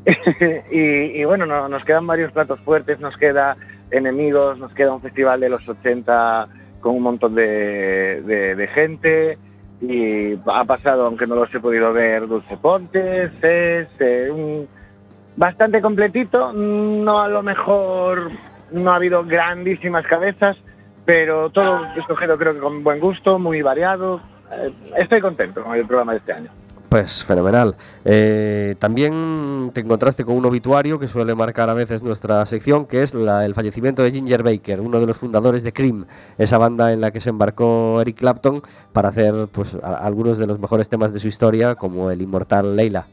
Y, y bueno, no- nos quedan varios platos fuertes, nos queda Enemigos, nos queda un festival de los 80 con un montón de, de- de gente y ha pasado, aunque no los he podido ver, Dulce Pontes, es eh, un bastante completito, no a lo mejor no ha habido grandísimas cabezas, pero todo escogido creo que con buen gusto, muy variado. Eh, estoy contento con el programa de este año. Pues fenomenal. Eh, también te encontraste con un obituario que suele marcar a veces nuestra sección, que es la- el fallecimiento de Ginger Baker, uno de los fundadores de Cream, esa banda en la que se embarcó Eric Clapton para hacer pues, algunos de los mejores temas de su historia, como el inmortal Leila.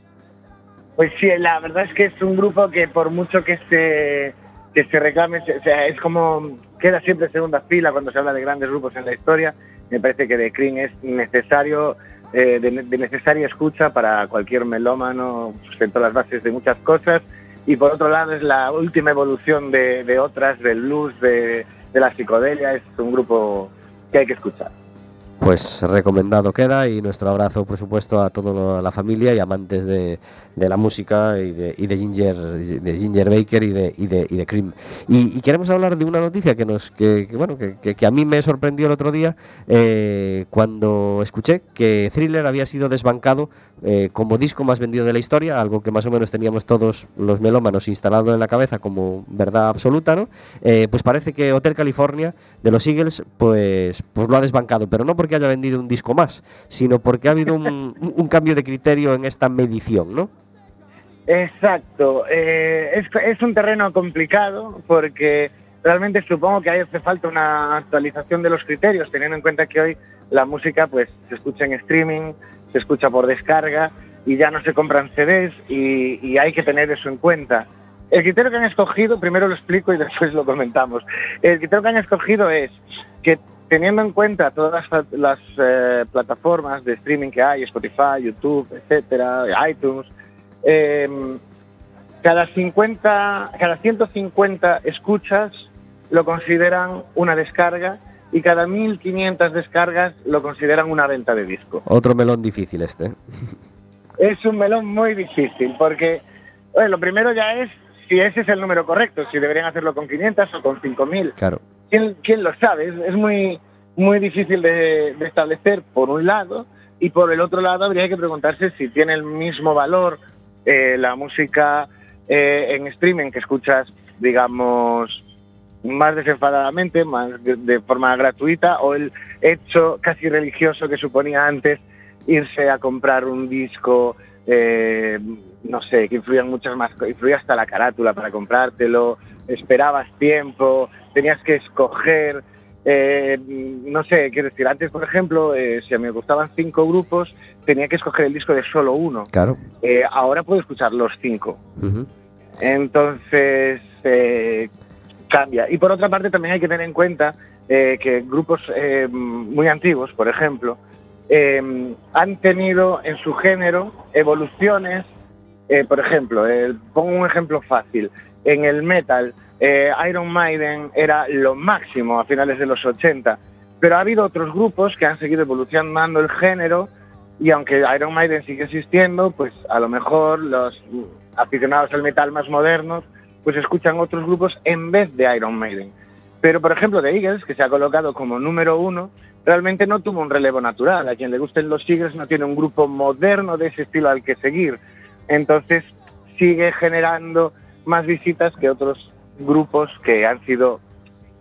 Pues sí, la verdad es que es un grupo que por mucho que se que se reclame, o sea, es como queda siempre segunda fila cuando se habla de grandes grupos en la historia. Me parece que The Cream es necesario, eh, de, necesaria escucha para cualquier melómano, sentó las bases de muchas cosas. Y por otro lado es la última evolución de, de otras, del blues, de, de la psicodelia. Es un grupo que hay que escuchar. Pues recomendado queda y nuestro abrazo, por supuesto, a toda la familia y amantes de, la música y de, y de Ginger de Ginger Baker y de, y de, y de Cream. Y, queremos hablar de una noticia que nos que, que, bueno que, que- que a mí me sorprendió el otro día eh, cuando escuché que Thriller había sido desbancado eh, como disco más vendido de la historia, algo que más o menos teníamos todos los melómanos instalado en la cabeza como verdad absoluta, ¿no? Eh, pues parece que Hotel California de los Eagles pues, pues lo ha desbancado, pero no porque haya vendido un disco más, sino porque ha habido un, cambio de criterio en esta medición, ¿no? Exacto. eh, es, es un terreno complicado porque realmente supongo que ahí hace falta una actualización de los criterios, teniendo en cuenta que hoy la música pues se escucha en streaming, se escucha por descarga y ya no se compran CDs y, y hay que tener eso en cuenta. El criterio que han escogido, primero lo explico y después lo comentamos. El criterio que han escogido es que teniendo en cuenta todas las, eh, plataformas de streaming que hay, Spotify, YouTube, etcétera, iTunes, eh, cada 50, cada 150 escuchas lo consideran una descarga y cada 1500 descargas lo consideran una venta de disco. Otro melón difícil este. Es un melón muy difícil porque bueno, lo primero ya es si ese es el número correcto, si deberían hacerlo con 500 o con 5000. Claro. ¿Quién, quién lo sabe? Es, es muy, muy difícil de, establecer por un lado y por el otro lado habría que preguntarse si tiene el mismo valor eh, la música eh, en streaming que escuchas, digamos, más desenfadadamente, más de, de forma gratuita o el hecho casi religioso que suponía antes irse a comprar un disco, eh, no sé, que influían muchas más, influía hasta la carátula para comprártelo, esperabas tiempo, tenías que escoger, eh, no sé, quiero decir, antes por ejemplo, eh, si a mí me gustaban cinco grupos, tenía que escoger el disco de solo uno. Claro. Eh, ahora puedo escuchar los cinco. Entonces, eh, cambia. Y por otra parte, también hay que tener en cuenta que grupos muy antiguos, por ejemplo, han tenido en su género evoluciones. Eh, por ejemplo, eh, pongo un ejemplo fácil. En el metal, eh, Iron Maiden era lo máximo a finales de los 80, pero ha habido otros grupos que han seguido evolucionando el género y aunque Iron Maiden sigue existiendo, pues a lo mejor los aficionados al metal más modernos pues escuchan otros grupos en vez de Iron Maiden. Pero por ejemplo The Eagles, que se ha colocado como número uno, realmente no tuvo un relevo natural. A quien le gusten los Eagles no tiene un grupo moderno de ese estilo al que seguir. Entonces sigue generando más visitas que otros grupos que han sido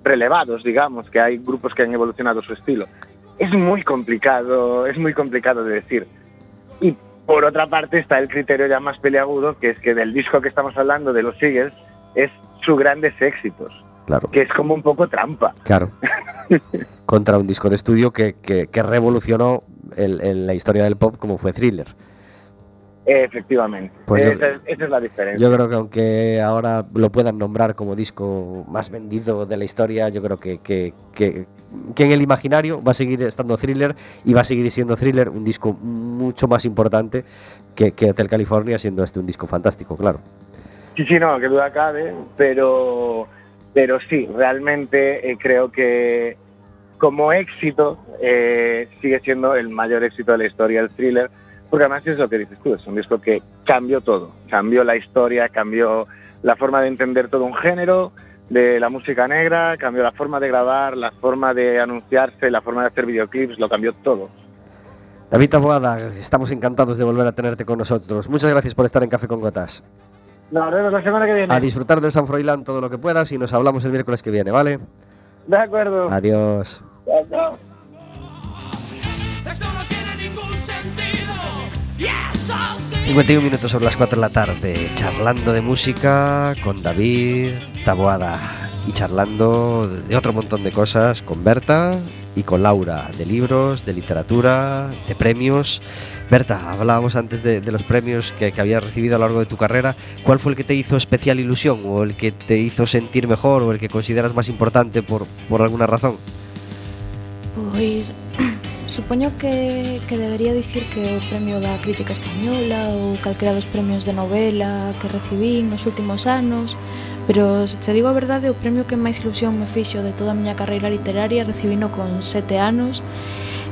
relevados, digamos, que hay grupos que han evolucionado su estilo. Es muy complicado, es muy complicado de decir. Y por otra parte está el criterio ya más peleagudo, que es que del disco que estamos hablando de los Eagles es sus grandes éxitos, Claro. que es como un poco trampa. Claro. Contra un disco de estudio que, que- que revolucionó el- el- la historia del pop como fue Thriller. Efectivamente. Pues yo- esa, es- esa es la diferencia. Yo creo que aunque ahora lo puedan nombrar como disco más vendido de la historia, yo creo que, que- que- que en el imaginario va a seguir estando Thriller y va a seguir siendo Thriller un disco mucho más importante que, que Hotel California, siendo este un disco fantástico, claro. Sí, sí, no, que duda cabe, pero, pero sí, realmente eh, creo que como éxito eh, sigue siendo el mayor éxito de la historia el thriller, porque además es lo que dices tú, es un disco que cambió todo, cambió la historia, cambió la forma de entender todo un género de la música negra, cambió la forma de grabar, la forma de anunciarse, la forma de hacer videoclips, lo cambió todo. David Taboada, estamos encantados de volver a tenerte con nosotros. Muchas gracias por estar en Café con Gotas. Nos vemos la semana que viene. A disfrutar del San Froilán todo lo que puedas y nos hablamos el miércoles que viene, ¿vale? De acuerdo. Adiós. Chao, chao. 51 minutos sobre las 4 de la tarde, charlando de música con David Taboada y charlando de otro montón de cosas con Berta y con Laura, de libros, de literatura, de premios. Berta, hablábamos antes de, los premios que, que habías recibido a lo largo de tu carrera. ¿Cuál fue el que te hizo especial ilusión o el que te hizo sentir mejor o el que consideras más importante por, por alguna razón? Pois Supoño que, que debería dicir que o premio da crítica española ou calquera dos premios de novela que recibín nos últimos anos, pero se digo a verdade, o premio que máis ilusión me fixo de toda a miña carreira literaria recibino con sete anos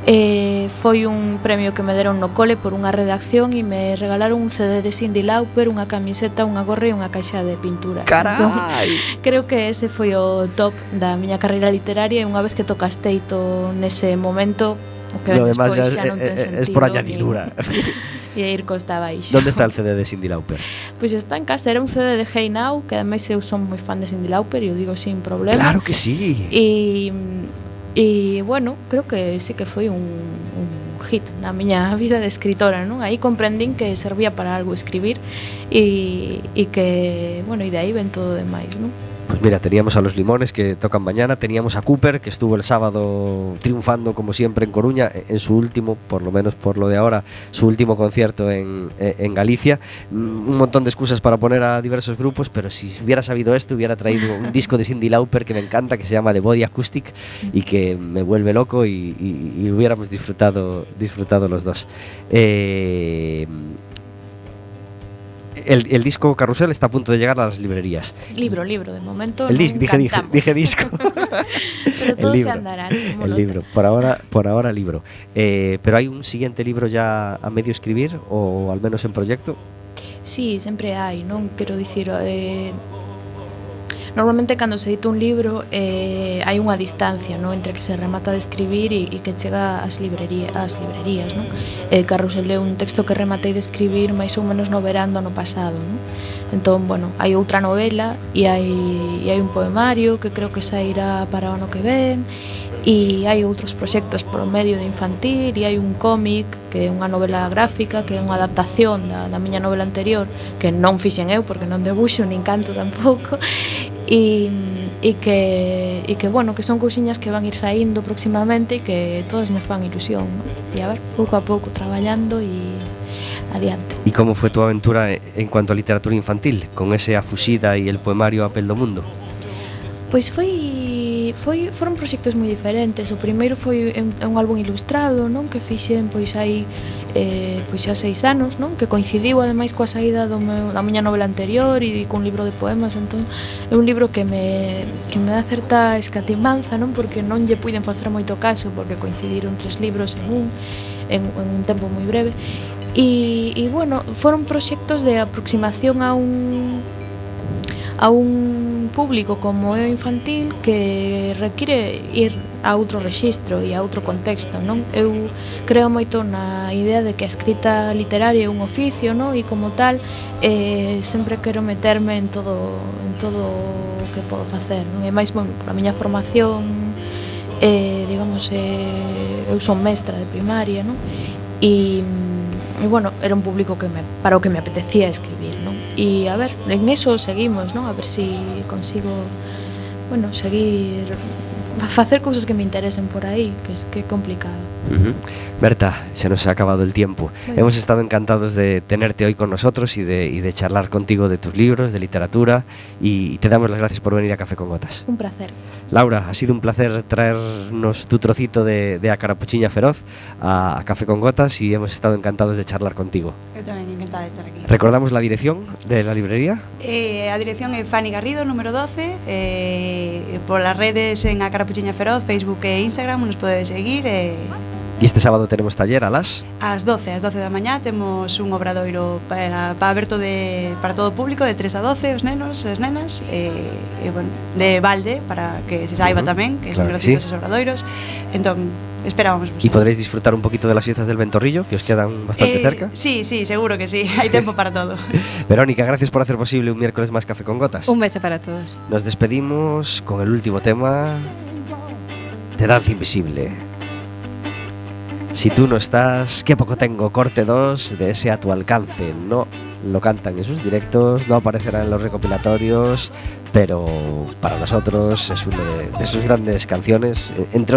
Eh, foi un premio que me deron no cole por unha redacción e me regalaron un CD de Cindy Lauper, unha camiseta, unha gorra e unha caixa de pinturas. Entón, Carai! Entón, creo que ese foi o top da miña carreira literaria e unha vez que tocasteito nese momento O que lo demás ya es, non ten es, es por añadidura. E ir costa baixo. ¿Dónde está el CD de Cindy Lauper? Pois pues está en casa, era un CD de Hey Now, que ademais eu son moi fan de Cindy Lauper, e o digo sin problema. Claro que sí. E, e bueno, creo que sí que foi un, un hit na miña vida de escritora, non? Aí comprendín que servía para algo escribir e, e que, bueno, e de aí ven todo demais, non? Pues mira, teníamos a los Limones que tocan mañana, teníamos a Cooper que estuvo el sábado triunfando como siempre en Coruña, e- en su último, por lo menos por lo de ahora, su último concierto en, e- en Galicia. Mm, Un montón de excusas para poner a diversos grupos, pero si hubiera sabido esto, hubiera traído un disco de Cindy Lauper que me encanta, que se llama The Body Acoustic y que me vuelve loco y, y- y hubiéramos disfrutado, disfrutado los dos. Eh, el, el disco Carrusel está a punto de llegar a las librerías. Libro, libro, de momento El non disco, dije, dije, dije disco. Pero el todo se andará, el libro. Por ahora, por ahora libro. Eh, pero hay un siguiente libro ya a medio escribir o al menos en proyecto. Sí, sempre hai, non quero dicir eh, Normalmente cando se edita un libro eh, hai unha distancia non? entre que se remata de escribir e, e que chega ás librería, ás librerías. Non? Eh, Carrusel é un texto que rematei de escribir máis ou menos no verán do ano pasado. Non? Entón, bueno, hai outra novela e hai, e hai un poemario que creo que sairá para o ano que ven e hai outros proxectos por medio de infantil e hai un cómic que é unha novela gráfica que é unha adaptación da, da miña novela anterior que non fixen eu porque non debuxo nin canto tampouco e, e, que, e que, bueno, que son cousiñas que van ir saindo próximamente e que todas me fan ilusión, ¿no? e a ver, pouco a pouco traballando e adiante. E como foi a túa aventura en cuanto a literatura infantil, con ese afusida e el poemario Apel do Mundo? Pois foi foi foron proxectos moi diferentes. O primeiro foi un, un álbum ilustrado, non, que fixen pois aí hai eh, pois xa seis anos, non? Que coincidiu ademais coa saída do meu, da miña novela anterior e cun libro de poemas, entón é un libro que me, que me dá certa escatimanza, non? Porque non lle puiden facer moito caso, porque coincidiron tres libros en un, en, en un tempo moi breve. E, e bueno, foron proxectos de aproximación a un a un público como é o infantil que require ir a outro rexistro e a outro contexto, non? Eu creo moito na idea de que a escrita literaria é un oficio, non? E como tal, eh, sempre quero meterme en todo en todo o que podo facer, non? E máis, bueno, a miña formación eh, digamos, eh, eu son mestra de primaria, non? E, mm, e bueno, era un público que me, para o que me apetecía escribir E a ver, en eso seguimos, non? A ver si consigo, bueno, seguir facer cousas que me interesen por aí, que es que é complicado. Ujú. Berta, se nos ha acabado el tiempo. Muy Hemos estado encantados de tenerte hoy con nosotros y de, y de charlar contigo de tus libros, de literatura y te damos las gracias por venir a Café con Gotas. Un placer. Laura, ha sido un placer traernos tu trocito de, de Acarapuchiña Feroz a, a Café con Gotas y hemos estado encantados de charlar contigo. Eu tamén encantada de estar aquí. ¿Recordamos la dirección de la librería? Eh, a dirección é Fanny Garrido, número 12 eh, Por las redes en A Puchiña Feroz, Facebook e Instagram, nos podedes seguir e... E este sábado teremos taller alas? As 12, as 12 da mañá temos un obradoiro para, para aberto de, para todo o público de 3 a 12, os nenos, as nenas e, e bueno, de balde para que se saiba uh -huh. tamén, que claro son gratuitos sí. os obradoiros. Entón, esperábamos ¿Y E disfrutar un poquito de las fiestas del Ventorrillo, que os quedan bastante eh, cerca. Sí, sí, seguro que sí, hai tempo para todo. Verónica, gracias por hacer posible un miércoles más Café con Gotas. Un beso para todos. Nos despedimos con el último tema Danza Invisible. Si tú no estás, qué poco tengo, corte 2 de ese a tu alcance. No lo cantan en sus directos, no aparecerá en los recopilatorios, pero para nosotros es una de, de sus grandes canciones, eh, entre